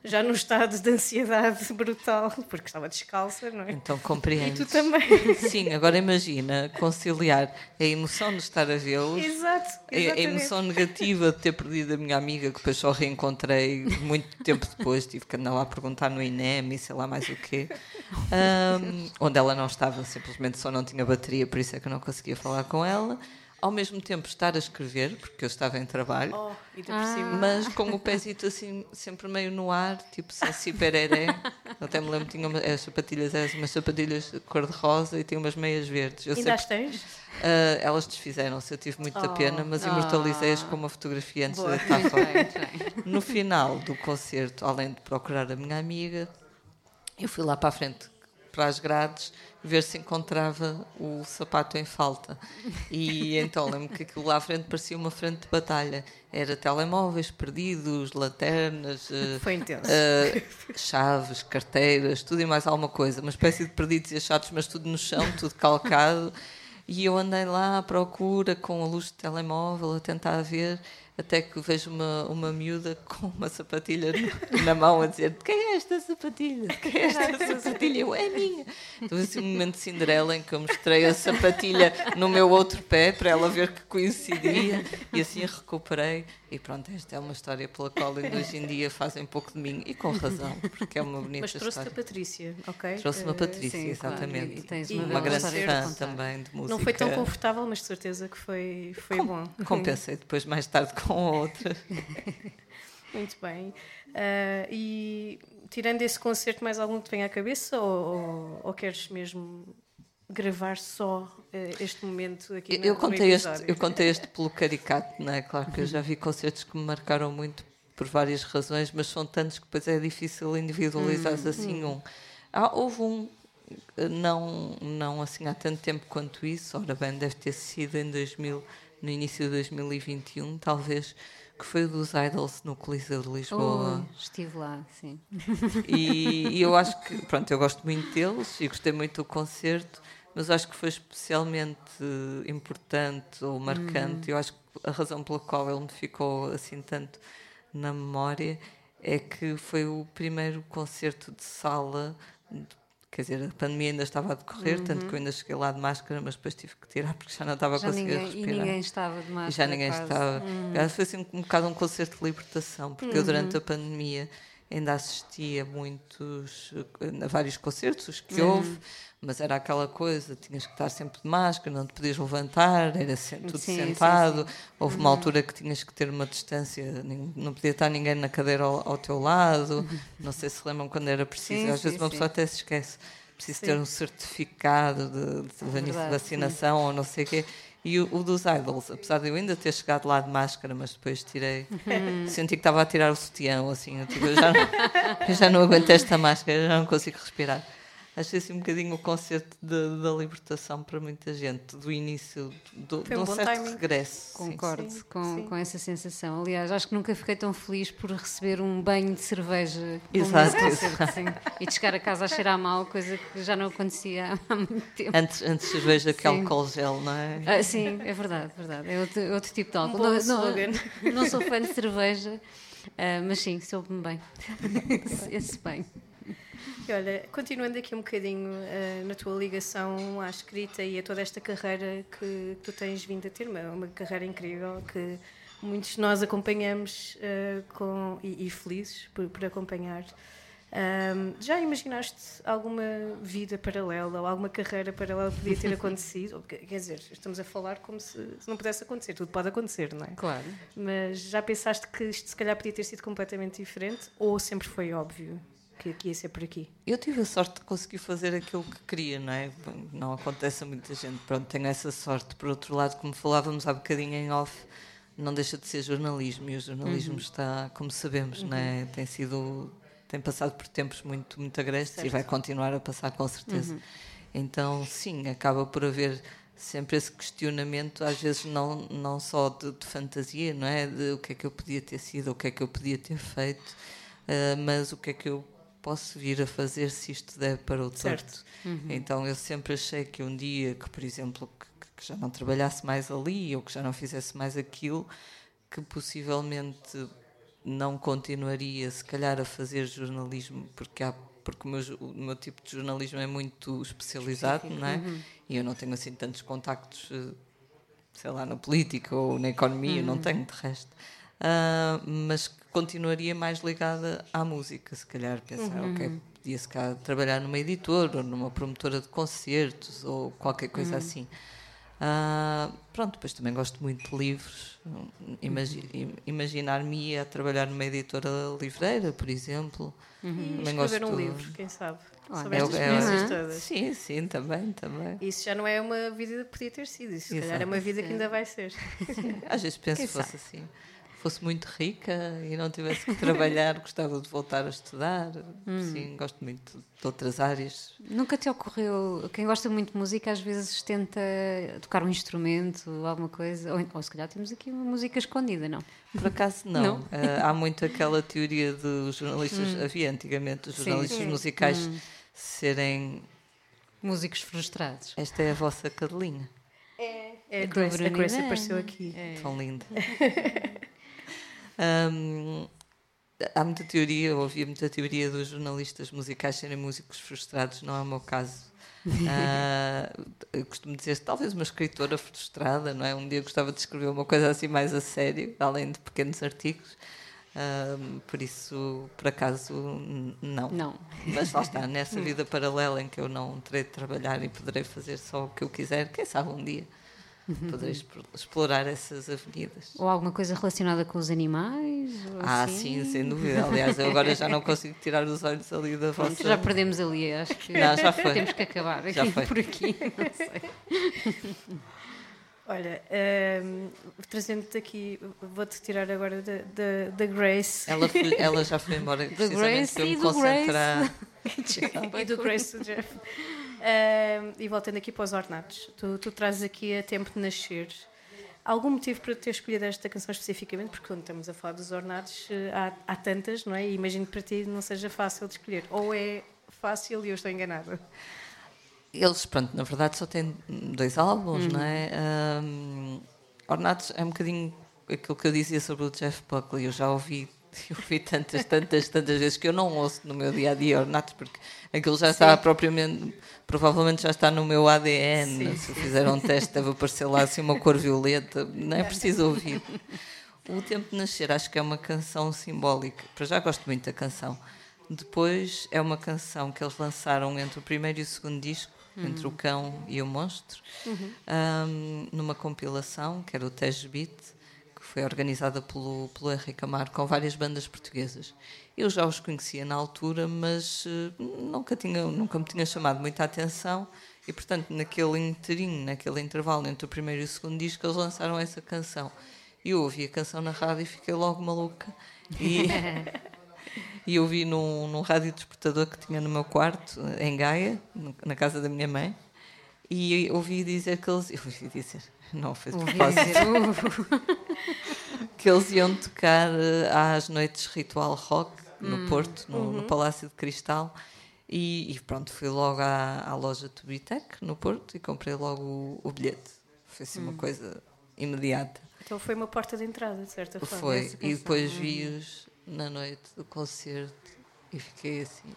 já num estado de ansiedade brutal, porque estava descalça, não é? Então E compreendes. tu também. Sim, agora imagina conciliar a emoção de estar a vê-los, Exato. a, a exatamente. emoção negativa de ter perdido a minha amiga, que depois só reencontrei muito tempo depois, tive que andar lá a perguntar no INEM e sei lá mais o quê, Ahm, onde ela não estava, simplesmente só não tinha bateria, por isso é que eu não conseguia falar com ela. Ao mesmo tempo estar a escrever, porque eu estava em trabalho, Oh, ainda por cima. mas com o pezito assim, sempre meio no ar, tipo Saci Pereré. Até me lembro, tinha uma, as sapatilhas, eram umas sapatilhas de cor-de-rosa e tinha umas meias verdes. Eu Ainda sempre- as tens? Ah, elas desfizeram-se, eu tive muita pena, mas imortalizei-as com uma fotografia antes Oh. Boa. de fora. Bem. No final do concerto, além de procurar a minha amiga, eu fui lá para a frente, para as grades, ver se encontrava o sapato em falta. E então lembro que aquilo lá à frente parecia uma frente de batalha. Era telemóveis perdidos, lanternas, eh, Foi intenso. eh, chaves, carteiras, tudo e mais alguma coisa. Uma espécie de perdidos e achados, mas tudo no chão, tudo calcado. E eu andei lá à procura com a luz de telemóvel a tentar ver, até que vejo uma, uma miúda com uma sapatilha na mão a dizer: De quem é esta sapatilha? De quem é esta sapatilha? Eu, é minha. Então, assim, um momento de Cinderela em que eu mostrei a sapatilha no meu outro pé para ela ver que coincidia e assim a recuperei. E pronto, esta é uma história pela qual ainda hoje em dia fazem pouco de mim e com razão, porque é uma bonita Mas trouxe-te a história. Patrícia, ok? Trouxe-me a Eh, Patrícia, sim, claro, exatamente. e tens E uma, uma bela grande história fã também de música. Não foi tão confortável, mas de certeza que foi, foi bom. Compensei depois mais tarde com outra. Muito bem. Ah, e tirando esse concerto, mais algum que te venha à cabeça ou, ou, ou queres mesmo gravar só eh, este momento aqui no- Eu no contei, este, episódio? eu contei este pelo caricato, não é? Claro que eu já vi concertos que me marcaram muito por várias razões, mas são tantos que depois é difícil individualizar assim um. Ah, houve um, eh, não, não assim há tanto tempo quanto isso, ora bem, deve ter sido em 2000, no início de 2021, talvez, que foi o dos Idols no Coliseu de Lisboa. Oh, estive lá, sim. E, e eu acho que, pronto, eu gosto muito deles e gostei muito do concerto, mas acho que foi especialmente importante ou marcante. Eu acho que a razão pela qual ele me ficou assim tanto na memória é que foi o primeiro concerto de sala. Quer dizer, a pandemia ainda estava a decorrer, tanto que eu ainda cheguei lá de máscara, mas depois tive que tirar porque já não estava a Já conseguir ninguém, e respirar. ninguém estava de E máscara. já ninguém quase. estava. Que foi assim um bocado um concerto de libertação, porque eu durante a pandemia ainda assistia a muitos, a vários concertos, os que houve, mas era aquela coisa, tinhas que estar sempre de máscara, não te podias levantar, era tudo Sim, sim, sentado. Houve uma altura que tinhas que ter uma distância, não podia estar ninguém na cadeira ao, ao teu lado. Não sei se lembram quando era preciso, Sim, às vezes sim, uma sim. pessoa até se esquece. Preciso Sim. ter um certificado de, de Verdade, vacinação ou não sei o quê. E o, o dos idols, apesar de eu ainda ter chegado lá de máscara, mas depois tirei, senti que estava a tirar o sutiã, assim, eu, tipo, eu já, não, eu já não aguento esta máscara, já não consigo respirar. Achei assim um bocadinho o concerto de- da libertação para muita gente, do início, do, de um um certo timing. regresso. sim. Concordo Sim, com, sim. com essa sensação. Aliás, acho que nunca fiquei tão feliz por receber um banho de cerveja Exato, concerto, sim. e de chegar a casa a cheirar mal, coisa que já não acontecia há muito tempo. Antes, antes cerveja que Sim. álcool gel, não é? Ah, sim, é verdade, verdade. É outro, outro tipo de álcool. bom não, não, não sou fã de cerveja, ah, mas sim, soube-me bem. Esse- Esse bem. E olha, continuando aqui um bocadinho eh, na tua ligação à escrita e a toda esta carreira que tu tens vindo a ter, uma, uma carreira incrível que muitos de nós acompanhamos eh, com, e, e felizes por, por acompanhar. Ahm, já imaginaste alguma vida paralela ou alguma carreira paralela que podia ter acontecido? Quer dizer, estamos a falar como se, se não pudesse acontecer, tudo pode acontecer, não é? Claro. Mas já pensaste que isto se calhar podia ter sido completamente diferente ou sempre foi óbvio que, que ia ser por aqui? Eu tive a sorte de conseguir fazer aquilo que queria, não é? Não acontece a muita gente. Pronto, tenho essa sorte. Por outro lado, como falávamos há bocadinho em off, não deixa de ser jornalismo e o jornalismo está, como sabemos, é? Tem sido tem passado por tempos muito muito agrestes e vai continuar a passar com certeza. Então, sim, acaba por haver sempre esse questionamento, às vezes não não só de, de fantasia, não é? De o que é que eu podia ter sido, o que é que eu podia ter feito, eh, mas o que é que eu posso vir a fazer se isto der para o Certo. torto. Então eu sempre achei que um dia que, por exemplo, que, que já não trabalhasse mais ali ou que já não fizesse mais aquilo, que possivelmente não continuaria, se calhar, a fazer jornalismo, porque há porque o meu, o meu tipo de jornalismo é muito especializado, não é? E eu não tenho assim tantos contactos, eh, sei lá, na política ou na economia, não tenho de resto. Ah, mas que continuaria mais ligada à música, se calhar pensar, ok, podia se calhar trabalhar numa editora ou numa promotora de concertos ou qualquer coisa assim. Ah, pronto, depois também gosto muito de livros. Imagi- im- Imaginar-me a trabalhar numa editora livreira, por exemplo. E Também escrever gosto- um livro, quem sabe? Olha, Sobre É estas é o- experiências todas. Sim, sim, também, também. Isso já não é uma vida que podia ter sido, isso se calhar é uma vida que ainda vai ser. Às vezes penso que fosse assim. Fosse muito rica e não tivesse que trabalhar, gostava de voltar a estudar. Sim, gosto muito de outras áreas. Nunca te ocorreu, quem gosta muito de música às vezes tenta tocar um instrumento, alguma coisa, ou, ou se calhar temos aqui uma música escondida, não? Por acaso não. Não? Eh, há muito aquela teoria dos jornalistas, havia antigamente os jornalistas Sim. musicais serem. Músicos frustrados. Esta é a vossa cadelinha. É, a Do Grace, a Grace apareceu aqui. Tão linda. Hum, há muita teoria, ouvia muita teoria dos jornalistas musicais serem músicos frustrados, não é o meu caso. Eu costumo dizer, talvez uma escritora frustrada, não é? Um dia gostava de escrever uma coisa assim mais a sério, além de pequenos artigos. Por isso, por acaso, não. Não. Mas lá está, nessa vida paralela em que eu não terei de trabalhar e poderei fazer só o que eu quiser, quem sabe um dia explo- explorar essas avenidas. Ou alguma coisa relacionada com os animais? ou Ah, assim? sim, sem dúvida. Aliás, eu agora já não consigo tirar os olhos ali da vossa. Já perdemos ali, acho que Não, já foi. temos que acabar Já aqui, foi. por aqui. Não sei. Olha, hum, trazendo-te aqui, vou-te tirar agora da, da, da Grace Ela, foi- ela já foi embora precisamente Grace para eu e me do Grace. concentrar. e do Grace do Jeff. E voltando aqui para os ornatos, tu, tu trazes aqui a tempo de nascer. Algum motivo para ter escolhido esta canção especificamente? Porque quando estamos a falar dos ornatos, eh, há, há tantas, não é? E imagino que para ti não seja fácil de escolher. Ou é fácil e eu estou enganada. Eles, pronto, na verdade só têm dois álbuns, não é? Um, Ornatos é um bocadinho aquilo que eu dizia sobre o Jeff Buckley. Eu já ouvi, eu ouvi tantas, tantas, tantas vezes que eu não ouço no meu dia a dia Ornatos, porque aquilo já está propriamente, provavelmente já está no meu ADN. Se eu fizer um teste, deve aparecer lá assim uma cor violeta, não é preciso ouvir. O Tempo de Nascer acho que é uma canção simbólica. Para já gosto muito da canção. Depois é uma canção que eles lançaram entre o primeiro e o segundo disco, entre o Cão e o Monstro, ahm, numa compilação que era o Tejo Beat, foi organizada pelo, pelo Henrique Amaro com várias bandas portuguesas. Eu já os conhecia na altura, mas eh, nunca, tinha, nunca me tinha chamado muita atenção e, portanto, naquele inteirinho, naquele intervalo entre o primeiro e o segundo disco, eles lançaram essa canção. E eu ouvi a canção na rádio e fiquei logo maluca. E, e eu vi num, num rádio despertador que tinha no meu quarto, em Gaia, na casa da minha mãe, e ouvi dizer que eles. Eu ouvi dizer, não foi de propósito, dizer, "Uh, que eles iam tocar eh, às noites Ritual Rock no Porto, no, no Palácio de Cristal. E, e pronto, fui logo à, à loja Tubitec no Porto e comprei logo o, o bilhete. Foi assim uma coisa imediata. Então foi uma porta de entrada, de certa forma. Foi. E depois vi-os na noite do concerto e fiquei assim.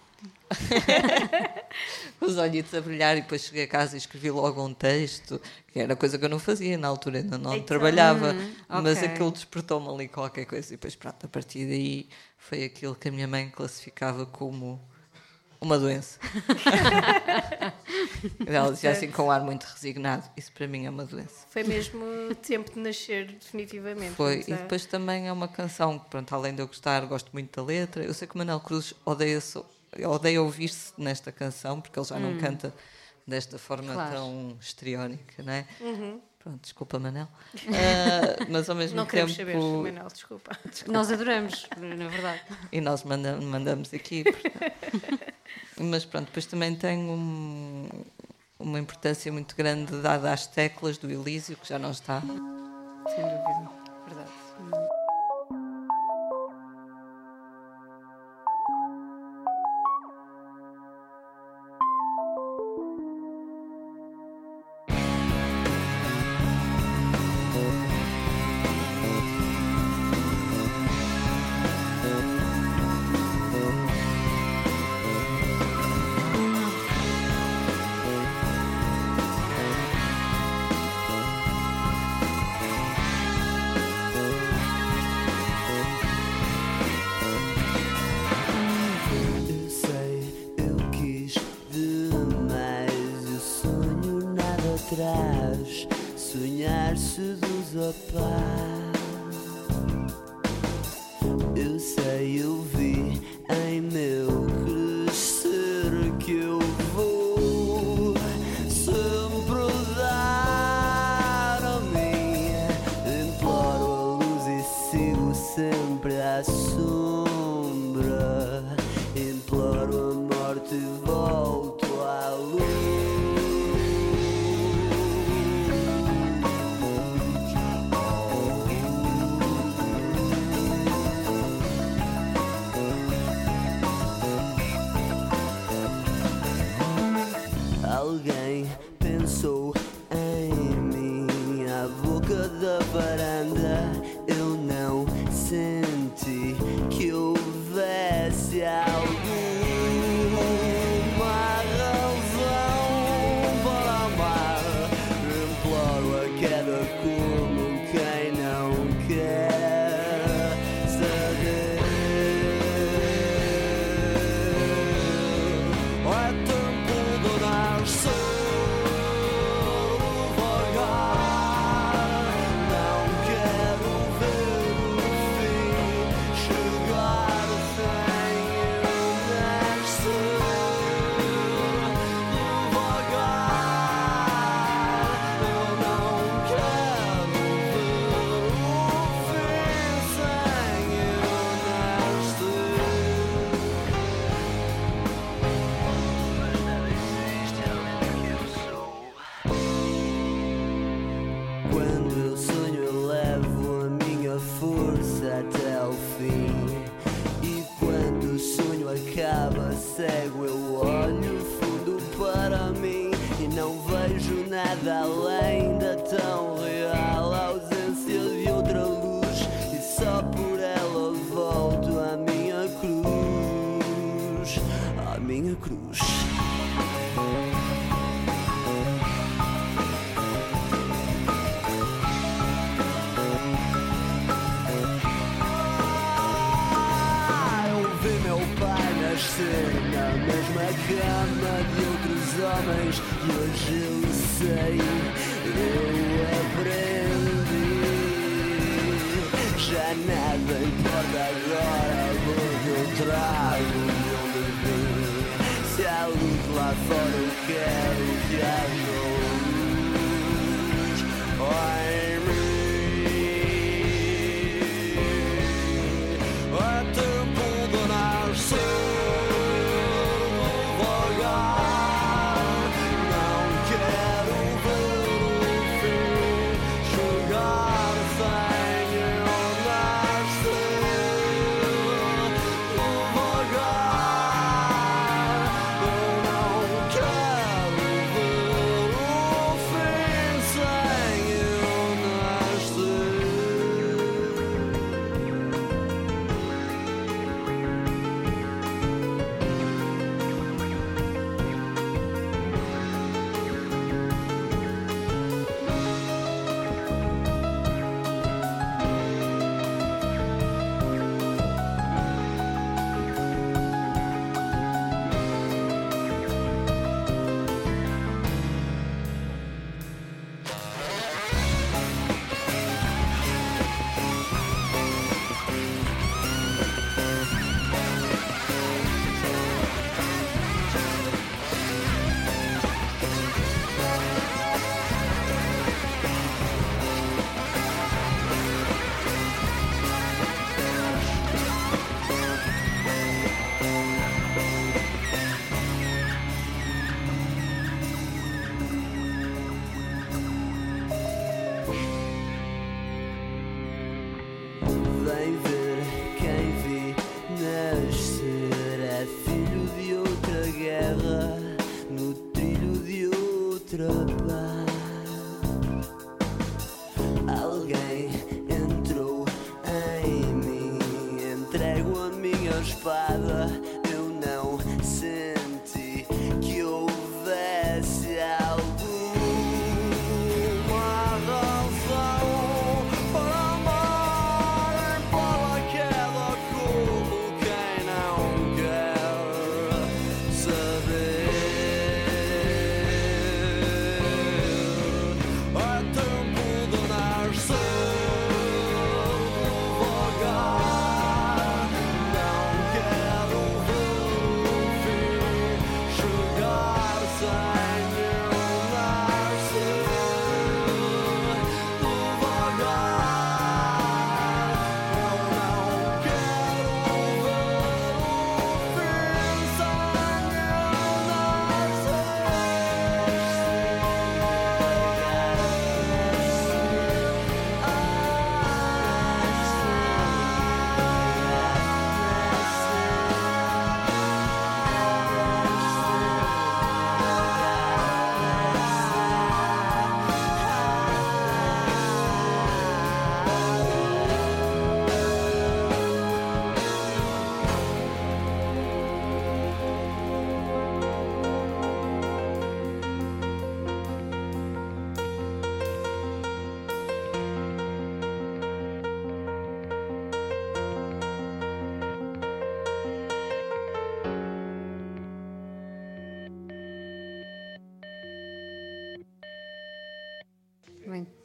Com os olhitos a brilhar e depois cheguei a casa e escrevi logo um texto, que era coisa que eu não fazia na altura, ainda não Então, trabalhava, mas ok. aquilo despertou-me ali qualquer coisa e depois pronto, a partir daí foi aquilo que a minha mãe classificava como uma doença. Ela dizia assim com um ar muito resignado, isso para mim é uma doença. Foi mesmo tempo de nascer, definitivamente. Foi, e há- depois também é uma canção que, pronto, além de eu gostar, gosto muito da letra. Eu sei que o Manel Cruz odeia, so- odeia ouvir-se nesta canção, porque ele já não canta desta forma Claro. tão histriónica, não é? Pronto, desculpa, Manel. Ah, mas ao mesmo Não queremos tempo. saber, Manuel, desculpa. Nós adoramos, na verdade. E nós manda- mandamos aqui. portanto. Mas pronto, depois também tem um- uma importância muito grande dada às teclas do Elísio, que já não está. Sem dúvida.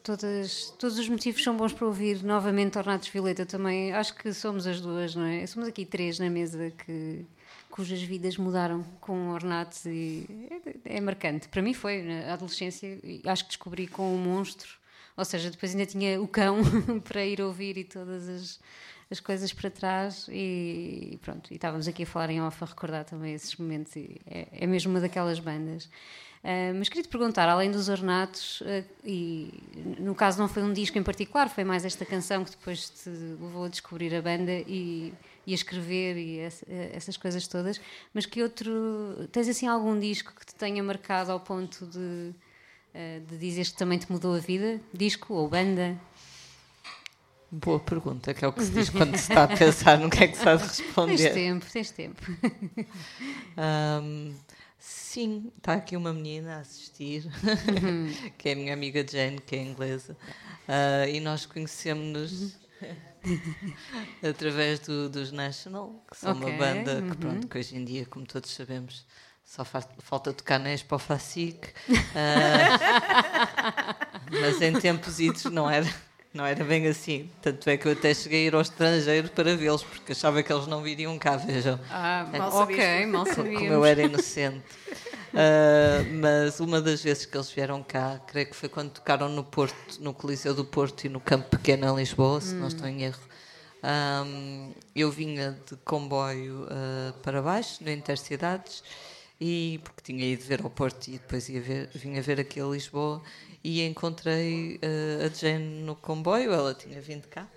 Todas, todos os motivos são bons para ouvir novamente Ornatos Violeta também. Acho que somos as duas, não é? Somos aqui três na mesa que cujas vidas mudaram com Ornatos e é, é marcante. Para mim foi, na adolescência, acho que descobri com o monstro, ou seja, depois ainda tinha o cão para ir ouvir e todas as, as coisas para trás e pronto, e estávamos aqui a falar em off a recordar também esses momentos e é, é mesmo uma daquelas bandas. Uh, mas queria te perguntar, além dos ornatos, uh, e no caso não foi um disco em particular, foi mais esta canção que depois te levou a descobrir a banda e, e a escrever e essa, essas coisas todas, mas que outro. Tens assim algum disco que te tenha marcado ao ponto de, uh, de dizeres que também te mudou a vida? Disco ou banda? Boa pergunta, que é o que se diz quando se está a pensar no que é que se há de responder. Tens tempo, tens tempo. Um, sim, está aqui uma menina a assistir, uhum. que é a minha amiga Jane, que é inglesa, uh, e nós conhecemos-nos através do, dos National, que são okay. uma banda que, uhum. pronto, que hoje em dia, como todos sabemos, só faz, falta tocar na Expo Facic, uh, mas em tempos idos não era não era bem assim. Tanto é que eu até cheguei a ir ao estrangeiro para vê-los, porque achava que eles não viriam cá, vejam. Ah, é. mal ok, mal sabíamos. Como eu era inocente. Uh, mas uma das vezes que eles vieram cá, creio que foi quando tocaram no Porto, no Coliseu do Porto e no Campo Pequeno em Lisboa, se hum. não estou em erro. Um, eu vinha de comboio uh, para baixo, no Intercidades, e porque tinha ido ver ao Porto e depois ia ver, vinha ver aqui a Lisboa e encontrei uh, a Jane no comboio, ela tinha vindo cá.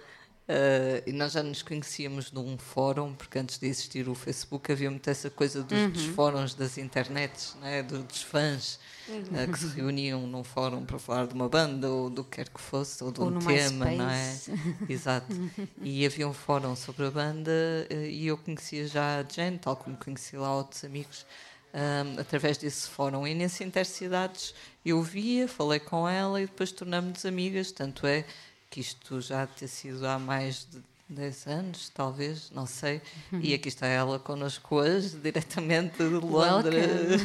Uh, e nós já nos conhecíamos num fórum, porque antes de existir o Facebook havia muita essa coisa dos, uhum. dos fóruns das internets, né? dos fãs uhum. uh, que se reuniam num fórum para falar de uma banda ou do que quer que fosse, ou de ou um tema, não é? Exato. E havia um fórum sobre a banda uh, e eu conhecia já a Jane, tal como conheci lá outros amigos um, através desse fórum. E nesse Intercidades eu via, falei com ela e depois tornamos-nos amigas. Tanto é que isto já ter sido há mais de 10 anos, talvez, não sei. Uhum. E aqui está ela connosco hoje, diretamente de Londres.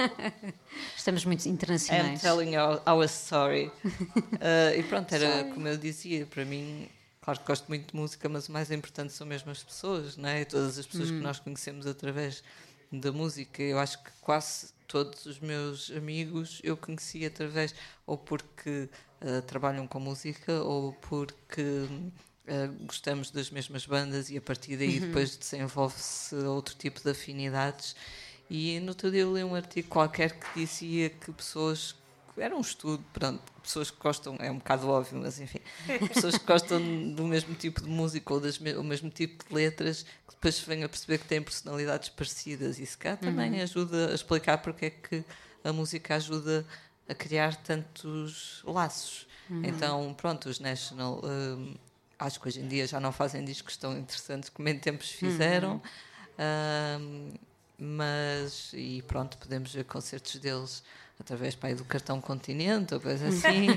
Estamos muito internacionais. I'm telling our, story. Uh, e pronto, era Sorry. como eu dizia, para mim. Claro que gosto muito de música, mas o mais importante são mesmo as pessoas, não é? Todas as pessoas que uhum. nós conhecemos através da música. Eu acho que quase todos os meus amigos eu conheci através, ou porque uh, trabalham com música, ou porque uh, gostamos das mesmas bandas e a partir daí uhum. depois desenvolve-se outro tipo de afinidades. E no outro dia eu li um artigo qualquer que dizia que pessoas era um estudo, pronto, pessoas que gostam, é um bocado óbvio, mas enfim, pessoas que gostam do mesmo tipo de música ou das, o mesmo tipo de letras, que depois vêm a perceber que têm personalidades parecidas. E se cá também uhum. ajuda a explicar porque é que a música ajuda a criar tantos laços. Uhum. Então, pronto, os National, hum, acho que hoje em dia já não fazem discos tão interessantes como em tempos fizeram. Uhum. Hum, mas, e pronto, podemos ver concertos deles através do cartão continente ou coisa assim.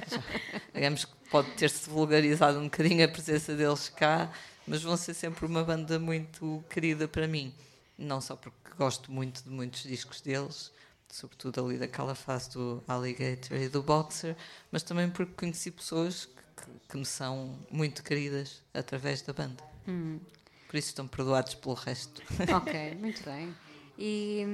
digamos que pode ter-se vulgarizado um bocadinho a presença deles cá, mas vão ser sempre uma banda muito querida para mim. Não só porque gosto muito de muitos discos deles, sobretudo ali daquela fase do Alligator e do Boxer, mas também porque conheci pessoas que, que, que me são muito queridas através da banda. Hum. Por isso estão perdoados pelo resto. Ok, muito bem. E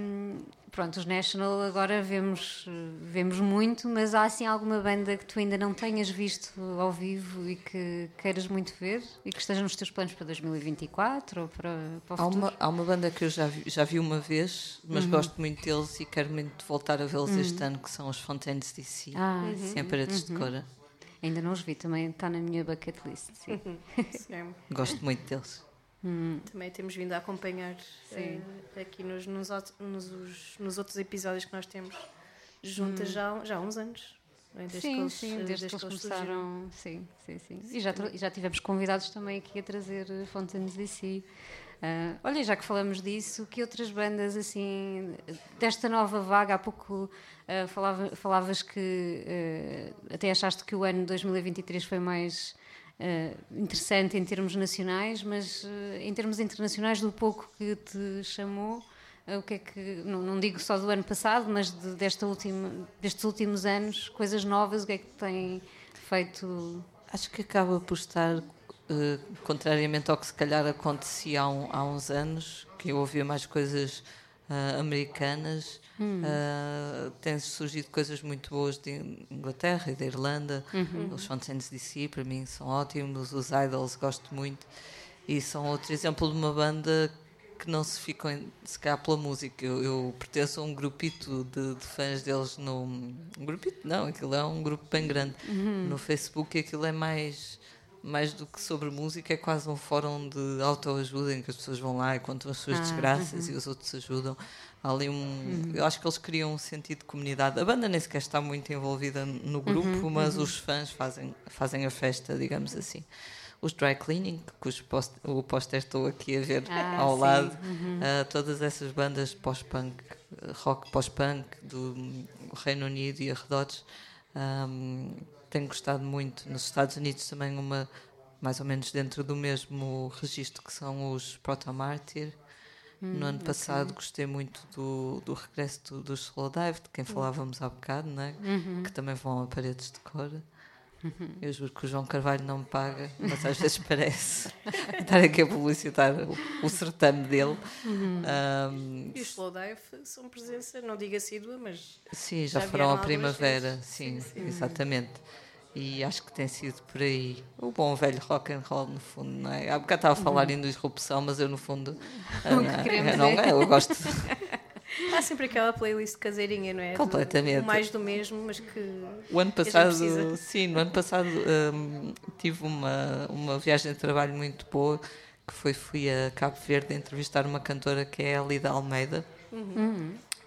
pronto, os National agora vemos, vemos muito, mas há assim alguma banda que tu ainda não tenhas visto ao vivo e que queiras muito ver e que esteja nos teus planos para 2024 ou para, para o há futuro? Uma, há uma banda que eu já vi, já vi uma vez, mas uhum. gosto muito deles e quero muito voltar a vê-los uhum. este ano, que são os Fontaines DC, ah, uhum. em paredes de cora. Ainda não os vi, também está na minha bucket list. Sim. gosto muito deles. Hum. Também temos vindo a acompanhar uh, aqui nos, nos, nos, nos, outros episódios que nós temos juntas hum. já, já há uns anos. É? Desde sim, que eles, sim, desde, desde que eles começaram. Sim, sim, sim. E já, já tivemos convidados também aqui a trazer Fontaines DC. Uh, olha, já que falamos disso, que outras bandas assim desta nova vaga, há pouco uh, falava, falavas que uh, até achaste que o ano 2023 foi mais uh, interessante em termos nacionais, mas uh, em termos internacionais, do pouco que te chamou, eh, o que é que, não, não digo só do ano passado, mas de, desta última, destes últimos anos, coisas novas, o que é que tem feito? Acho que acaba por estar, contrariamente ao que se calhar acontecia há, um- há uns anos, que eu ouvia mais coisas ah, americanas, ah, têm surgido coisas muito boas de Inglaterra e da Irlanda. Os Fontaine's DC, para mim, são ótimos. Os Idols, gosto muito. E são outro exemplo de uma banda que não se ficam, em- se calhar, pela música. Eu, eu pertenço a um grupito de, de fãs deles no. Um grupito? Não, aquilo é um grupo bem grande. No Facebook, aquilo é mais. Mais do que sobre música, é quase um fórum de autoajuda em que as pessoas vão lá e contam as suas desgraças e os outros ajudam. Há ali um. Eu acho que eles criam um sentido de comunidade. A banda nem sequer está muito envolvida no grupo, mas os fãs fazem, fazem a festa, digamos assim os dry cleaning, cujo post, o póster estou aqui a ver Ah, ao sim. lado, Ah, todas essas bandas pós-punk, rock pós-punk do Reino Unido e arredores, ahm, tenho gostado muito. Nos Estados Unidos também uma, mais ou menos dentro do mesmo registro que são os Proto Martyr. No ano passado gostei muito do, do regresso do, do Slow Dive, de quem falávamos há bocado, não é? que também vão a paredes de cor. Eu juro que o João Carvalho não me paga, mas às vezes parece estar aqui a publicitar o, o certame dele. Ahm, E os Slowdive são presença, não digo assídua, mas sim, já, Já foram algumas primavera, sim, Sim, sim. exatamente. E acho que tem sido por aí o bom velho rock and roll, no fundo, não é? Há bocado estava a falar em disrupção, mas eu, no fundo, Uhum. queremos eu, não, é- eu gosto. há sempre aquela playlist caseirinha, não é? Do- Completamente. o mais do mesmo, mas que. O ano a passado, precisa. sim, no ano passado hum, tive uma, uma viagem de trabalho muito boa, que foi, fui a Cabo Verde entrevistar uma cantora que é a Lida Almeida.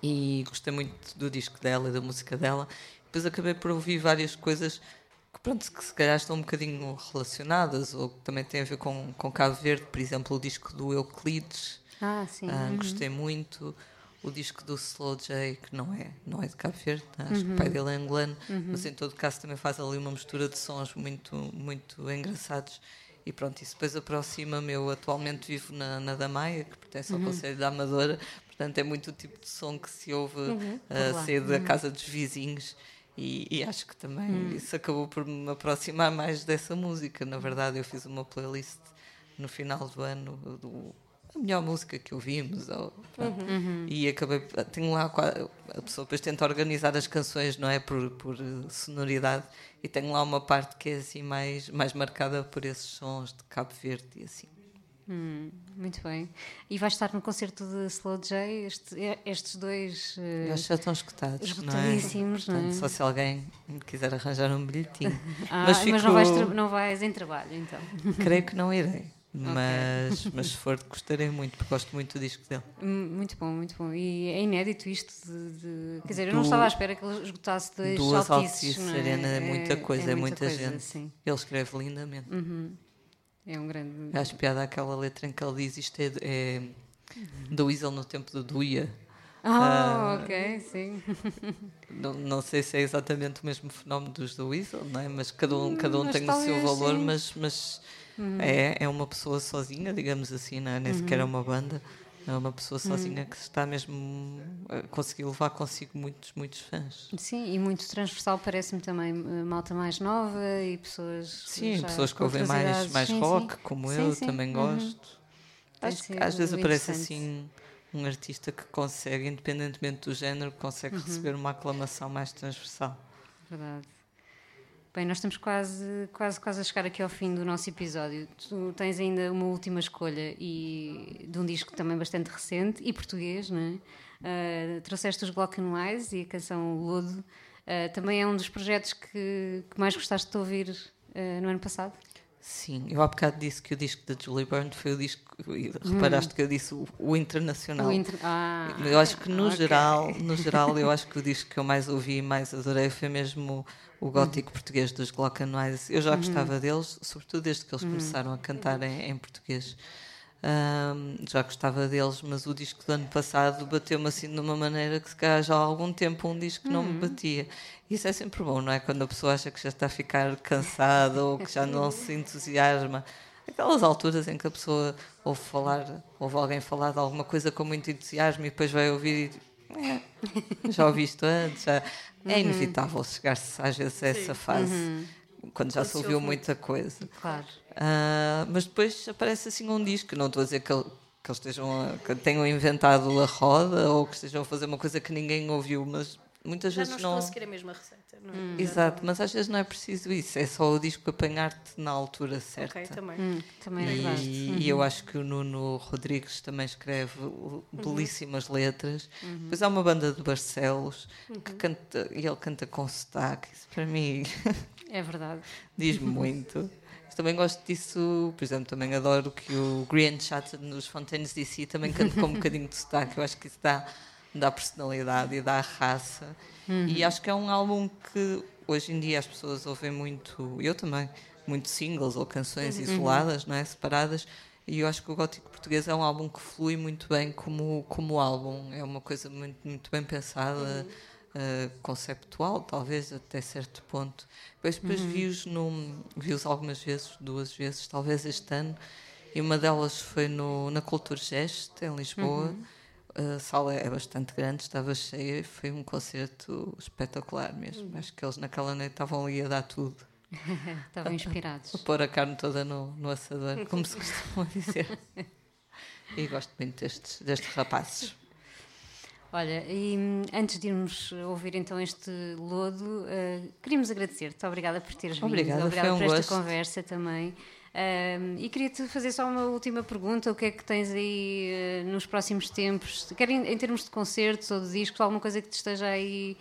E gostei muito do disco dela e da música dela. Depois acabei por ouvir várias coisas pronto, que se calhar estão um bocadinho relacionadas ou que também têm a ver com, com Cabo Verde. Por exemplo, o disco do Euclides, Ah, sim. ah, gostei muito. O disco do Slow J, que não é, não é de Cabo Verde, né? acho que o pai dele é angolano, mas em todo caso também faz ali uma mistura de sons muito, muito engraçados. E pronto, isso depois aproxima-me. Eu atualmente vivo na, na Damaia, que pertence ao Conselho da Amadora, portanto é muito o tipo de som que se ouve a lá. sair da casa dos vizinhos. E, e acho que também isso acabou por me aproximar mais dessa música. Na verdade, eu fiz uma playlist no final do ano do, a melhor música que ouvimos. Ou, pronto. E acabei. Tenho lá. A pessoa depois tenta organizar as canções, não é? Por, por eh, sonoridade. E tenho lá uma parte que é assim mais, mais marcada por esses sons de Cabo Verde e assim. Hum, muito bem. E vais estar no concerto de Slow J, este- estes dois. acho que já estão escutados. esgotadíssimos, não é? não é? Portanto, Só se alguém quiser arranjar um bilhetinho. ah, mas mas, fico- não, vais não vais em trabalho, então. Creio que não irei. Mas, mas se for, gostarei muito, porque gosto muito do disco dele. Hum, Muito bom, muito bom. E é inédito isto de. de- Quer dizer, eu não estava à espera que ele esgotasse dois Duas altices. Altice não é? Arena é muita coisa, é muita, coisa, gente. Sim. Ele escreve lindamente. É um grande. Acho piada aquela letra em que ele diz isto é, é do Weasel no tempo do Duia. Ah, ok, sim. Não, não sei se é exatamente o mesmo fenómeno dos do Weasel, não é? mas cada um, cada um Hum, mas tem o seu valor, sim. Uhum. mas, mas é, é uma pessoa sozinha, digamos assim, não é? nem sequer é uma banda. É uma pessoa Uhum. sozinha que está mesmo a conseguir levar consigo muitos, muitos fãs. Sim, e muito transversal parece-me também eh, malta mais nova e pessoas. Sim, pessoas que ouvem mais, mais Sim, rock, sim. como Sim, eu, também Uhum. gosto. Acho que às vezes aparece assim um artista que consegue, independentemente do género, Uhum. consegue receber uma aclamação mais transversal. Verdade. Bem, nós estamos quase, quase, quase a chegar aqui ao fim do nosso episódio. Tu tens ainda uma última escolha e de um disco também bastante recente e português, não é? Ah, trouxeste os Glock and Wise e a canção Lodo. Ah, também é um dos projetos que, que mais gostaste de ouvir ah, no ano passado? Sim, eu há bocado disse que o disco da Julie Byrne foi o disco, reparaste que eu disse o, o internacional. Hum. O inter- Ah, Eu acho que no ok. geral, no geral, eu acho que o disco que eu mais ouvi e mais adorei foi mesmo o gótico português dos Glock and Wise. Eu já Uhum. gostava deles, sobretudo desde que eles começaram a cantar em, em português. Ahm, já gostava deles, mas o disco do ano passado bateu-me assim de uma maneira que se calhar já há algum tempo um disco não Uhum. me batia. Isso é sempre bom, não é? Quando a pessoa acha que já está a ficar cansada ou que já não se entusiasma. aquelas alturas em que a pessoa ouve falar, ouve alguém falar de alguma coisa com muito entusiasmo e depois vai ouvir e é, já ouvi isto antes. Já. É inevitável chegar-se às vezes a essa fase, quando já se ouviu muita coisa. Claro. Ah, mas depois aparece assim um disco. Não estou a dizer que, ele- que eles estejam a- que tenham inventado a roda ou que estejam a fazer uma coisa que ninguém ouviu, mas muitas Já vezes não não. estou a seguir a mesma receita. Não é? Exato, mas às vezes não é preciso isso, é só o disco apanhar-te na altura certa. Ok, também. Hum, também é verdade. E, e eu acho que o Nuno Rodrigues também escreve uh, belíssimas letras. Depois há uma banda de Barcelos que canta, e ele canta com sotaque. Isso para mim É verdade. diz-me muito. Também gosto disso, por exemplo, também adoro que o Green Chat nos Fontaines DC também canta com um bocadinho de sotaque. Eu acho que isso dá, dá personalidade e dá raça. E acho que é um álbum que hoje em dia as pessoas ouvem muito, eu também, muito singles ou canções isoladas, não é? separadas. E eu acho que o Gótico Português é um álbum que flui muito bem como, como álbum. É uma coisa muito, muito bem pensada, eh, conceptual, talvez até certo ponto. Depois, depois vi-os num- vi-os algumas vezes, duas vezes, talvez este ano, e uma delas foi no, na Cultura Gest, em Lisboa. A sala é bastante grande, estava cheia e foi um concerto espetacular mesmo. Acho que eles naquela noite estavam ali a dar tudo. Estavam inspirados. A pôr a carne toda no, no assador, como se costuma dizer. E gosto muito destes, destes rapazes. Olha, e hum, antes de irmos ouvir então este lodo, eh, queríamos agradecer-te. Obrigada por teres vindo. Obrigada, Obrigada foi um por esta gosto. conversa também. Ahm, e queria-te fazer só uma última pergunta: o que é que tens aí eh, nos próximos tempos? Quer em, em termos de concertos ou de discos, alguma coisa que te esteja aí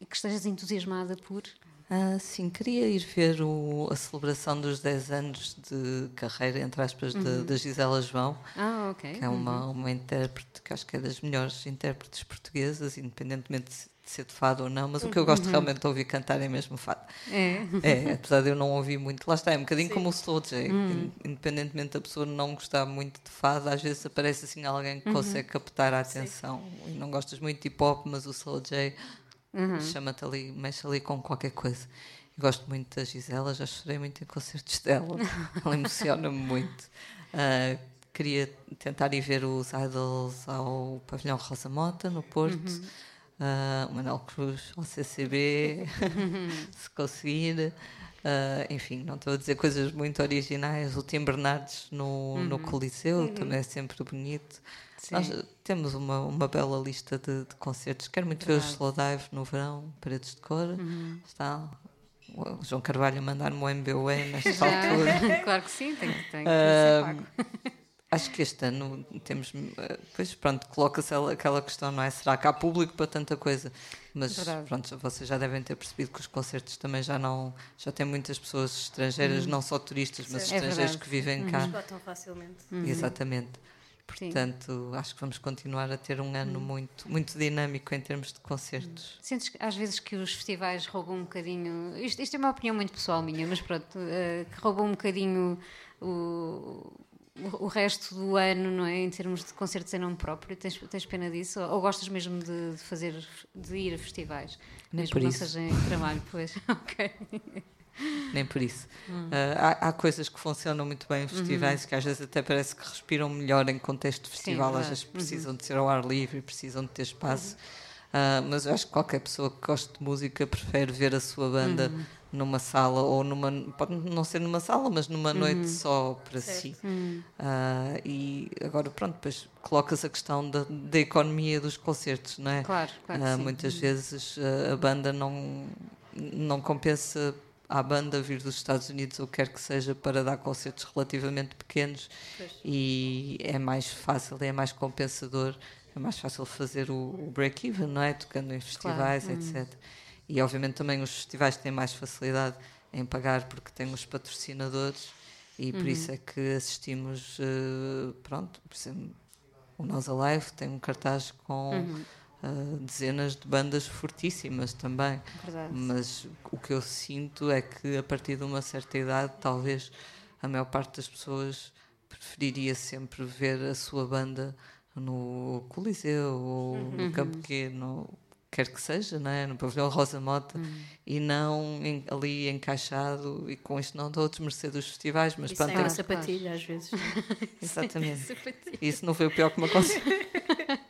e que estejas entusiasmada por? Ah, sim, queria ir ver o- a celebração dos 10 anos de carreira, entre aspas, de- da Gisela João, Ah, ok. que é uma, uma intérprete que acho que é das melhores intérpretes portuguesas, independentemente de ser de fado ou não, mas o que eu gosto realmente de ouvir cantar é mesmo fado. É. É, apesar de eu não ouvir muito, lá está, é um bocadinho como o Slow J. Hum. In- Independentemente da pessoa não gostar muito de fado, às vezes aparece assim alguém que Uhum. consegue captar a atenção. E não gostas muito de hip hop, mas o Slow J Uhum. chama-te ali, mexe ali com qualquer coisa. E gosto muito da Gisela, já chorei muito em concertos dela, ela emociona-me muito. Ah, queria tentar ir ver os idols ao Pavilhão Rosa Mota, no Porto. Uhum. Ah, o Manuel Cruz ao CCB, se conseguir. Ah, enfim, não estou a dizer coisas muito originais. O Tim Bernardes no, Uhum. no Coliseu também é sempre bonito. Sim. Nós eh, temos uma, uma bela lista de, de concertos. Quero muito ver o Verdade. Slow Dive no verão, Paredes de Cor. Uhum. Está o João Carvalho a mandar-me o MBUE nesta Já. altura. claro que sim, tem, que- tem que ser pago. Acho que este ano temos. eh, Pois pronto, coloca-se ela- aquela questão, não é? Será que há público para tanta coisa? Mas Verdade. pronto, vocês já devem ter percebido que os concertos também já não. Já tem muitas pessoas estrangeiras, não só turistas, mas É estrangeiros verdade. que vivem cá. Esgotam facilmente. Exatamente. Sim. Portanto, acho que vamos continuar a ter um ano muito, muito dinâmico em termos de concertos. Sentes que, às vezes que os festivais roubam um bocadinho. Isto, isto é uma opinião muito pessoal minha, mas pronto, eh, que roubam um bocadinho o, o, o resto do ano, não é? Em termos de concertos em nome próprio. Tens, tens pena disso? Ou, ou gostas mesmo de, de fazer, de ir a festivais? Nem mesmo por que não isso. seja em trabalho, pois. ok. Nem por isso. Hum. Ah, há, há coisas que funcionam muito bem em Uhum. festivais que às vezes até parece que respiram melhor em contexto de festival. às verdade. Uhum. vezes precisam de ser ao ar livre, precisam de ter espaço. Ah, mas eu acho que qualquer pessoa que goste de música prefere ver a sua banda Uhum. numa sala ou numa. Pode não ser numa sala, mas numa Uhum. noite só para si. Ah, e agora, pronto, depois colocas a questão da, da economia dos concertos, não é? Claro, claro Ah, sim. Uhum. muitas vezes ah, a banda não, não compensa à banda vir dos Estados Unidos ou quer que seja para dar concertos relativamente pequenos e é mais fácil, é mais compensador, é mais fácil fazer o, o break-even, não é? Tocando em festivais, Uhum. etc. E obviamente também os festivais têm mais facilidade em pagar porque têm os patrocinadores e por Uhum. isso é que assistimos, eh, pronto, por exemplo, o Nós Alive tem um cartaz com Uhum. Eh, dezenas de bandas fortíssimas também. Verdade. Mas o que eu sinto é que a partir de uma certa idade, talvez a maior parte das pessoas preferiria sempre ver a sua banda no Coliseu ou no Campo Pequeno, quer que seja, não é? no pavilhão Rosa Mota, Hum. e não em- ali encaixado, e com isto não estou a desmerecer dos festivais, mas E pronto, sem é- uma sapatilha, às vezes. exatamente. Isso não foi o pior que me aconteceu.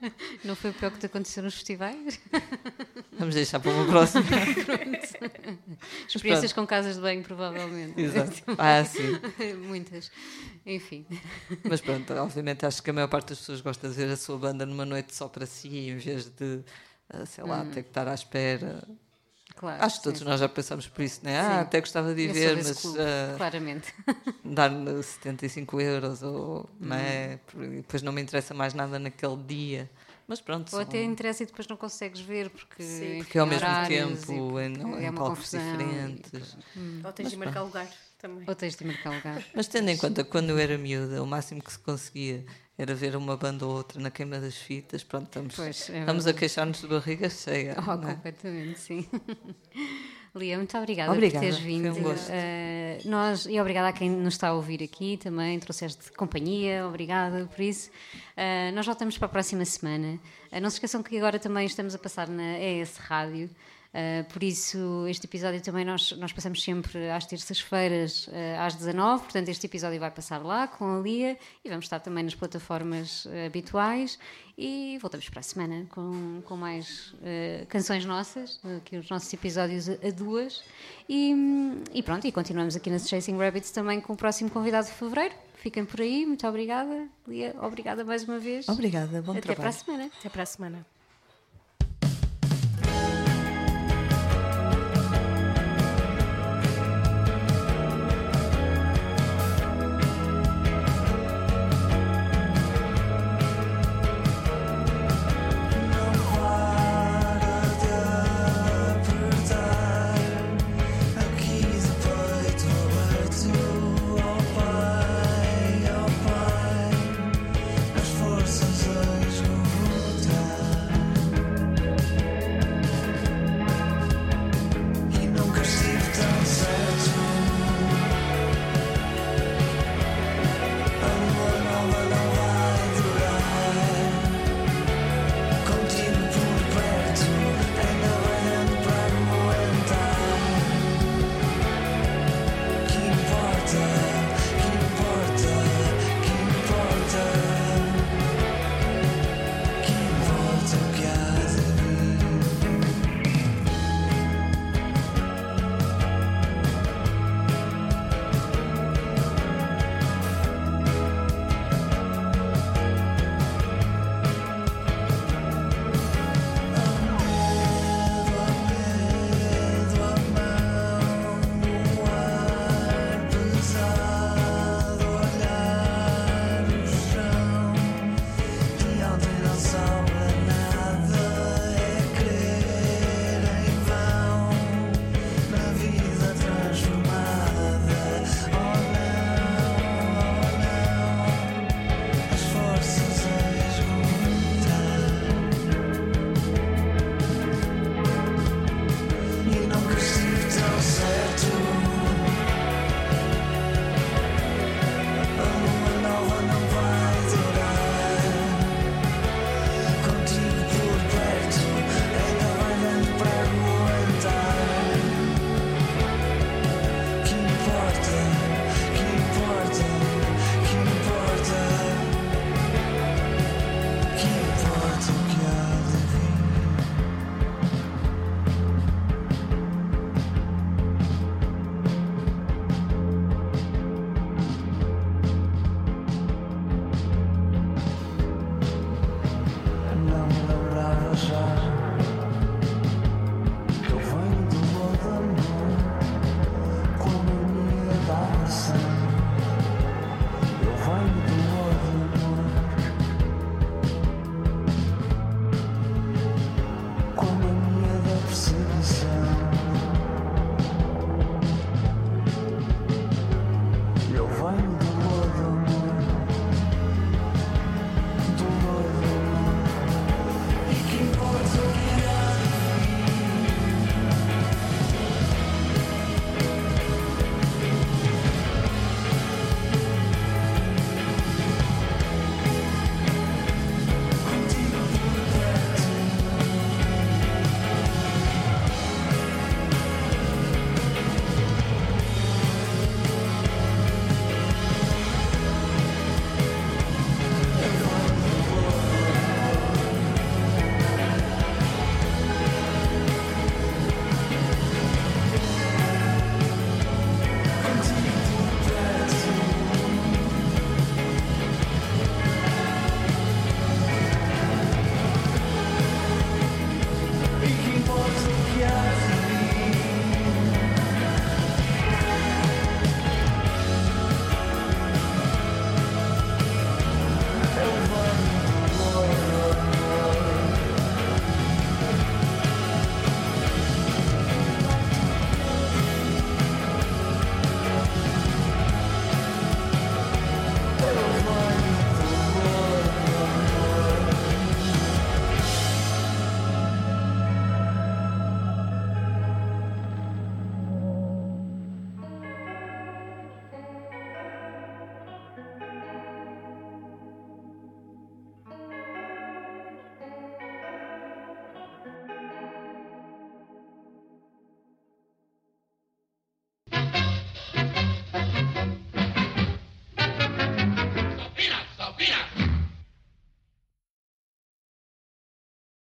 Não foi o pior que te aconteceu nos festivais? Vamos deixar para uma próxima. Experiências com casas de banho, provavelmente. Exato. Ah, sim. Muitas. Enfim. Mas pronto, obviamente acho que a maior parte das pessoas gosta de ver a sua banda numa noite só para si, em vez de, ah, sei lá, ter que estar à espera. Claro. Acho que todos sim. nós já pensamos por isso, né? Ah, Sim. até gostava de ir Eu sou ver, desse mas clube, ah, claramente. dar-me 75 euros ou não Hum. é? Porque depois não me interessa mais nada naquele dia. Mas pronto, Ou são- até interessa e depois não consegues ver porque, Sim. porque ao mesmo tempo em, em é uma palcos confusão e- diferentes. Ou tens de marcar lugar também. Ou tens de marcar lugar. Mas tendo em conta que quando eu era miúda, o máximo que se conseguia era ver uma banda ou outra na queima das fitas, pronto, estamos, Pois, é estamos a queixar-nos de barriga cheia. Oh, é? completamente, sim. Lia, muito obrigada, Obrigada, por teres foi vindo. um gosto. Eh, nós, e obrigada a quem nos está a ouvir aqui também, trouxeste companhia, obrigada por isso. Eh, nós voltamos para a próxima semana. Eh, não se esqueçam que agora também estamos a passar na ES Rádio. Uh, por isso, este episódio também nós, nós passamos sempre às terças-feiras uh, às 19 portanto, este episódio vai passar lá com a Lia e vamos estar também nas plataformas uh, habituais. E voltamos para a semana com, com mais uh, canções nossas, aqui os nossos episódios a, a duas. E, e pronto, e continuamos aqui nas Chasing Rabbits também com o próximo convidado de fevereiro. Fiquem por aí, muito obrigada, Lia, obrigada mais uma vez. Obrigada, bom Até trabalho. para a semana. Até para a semana.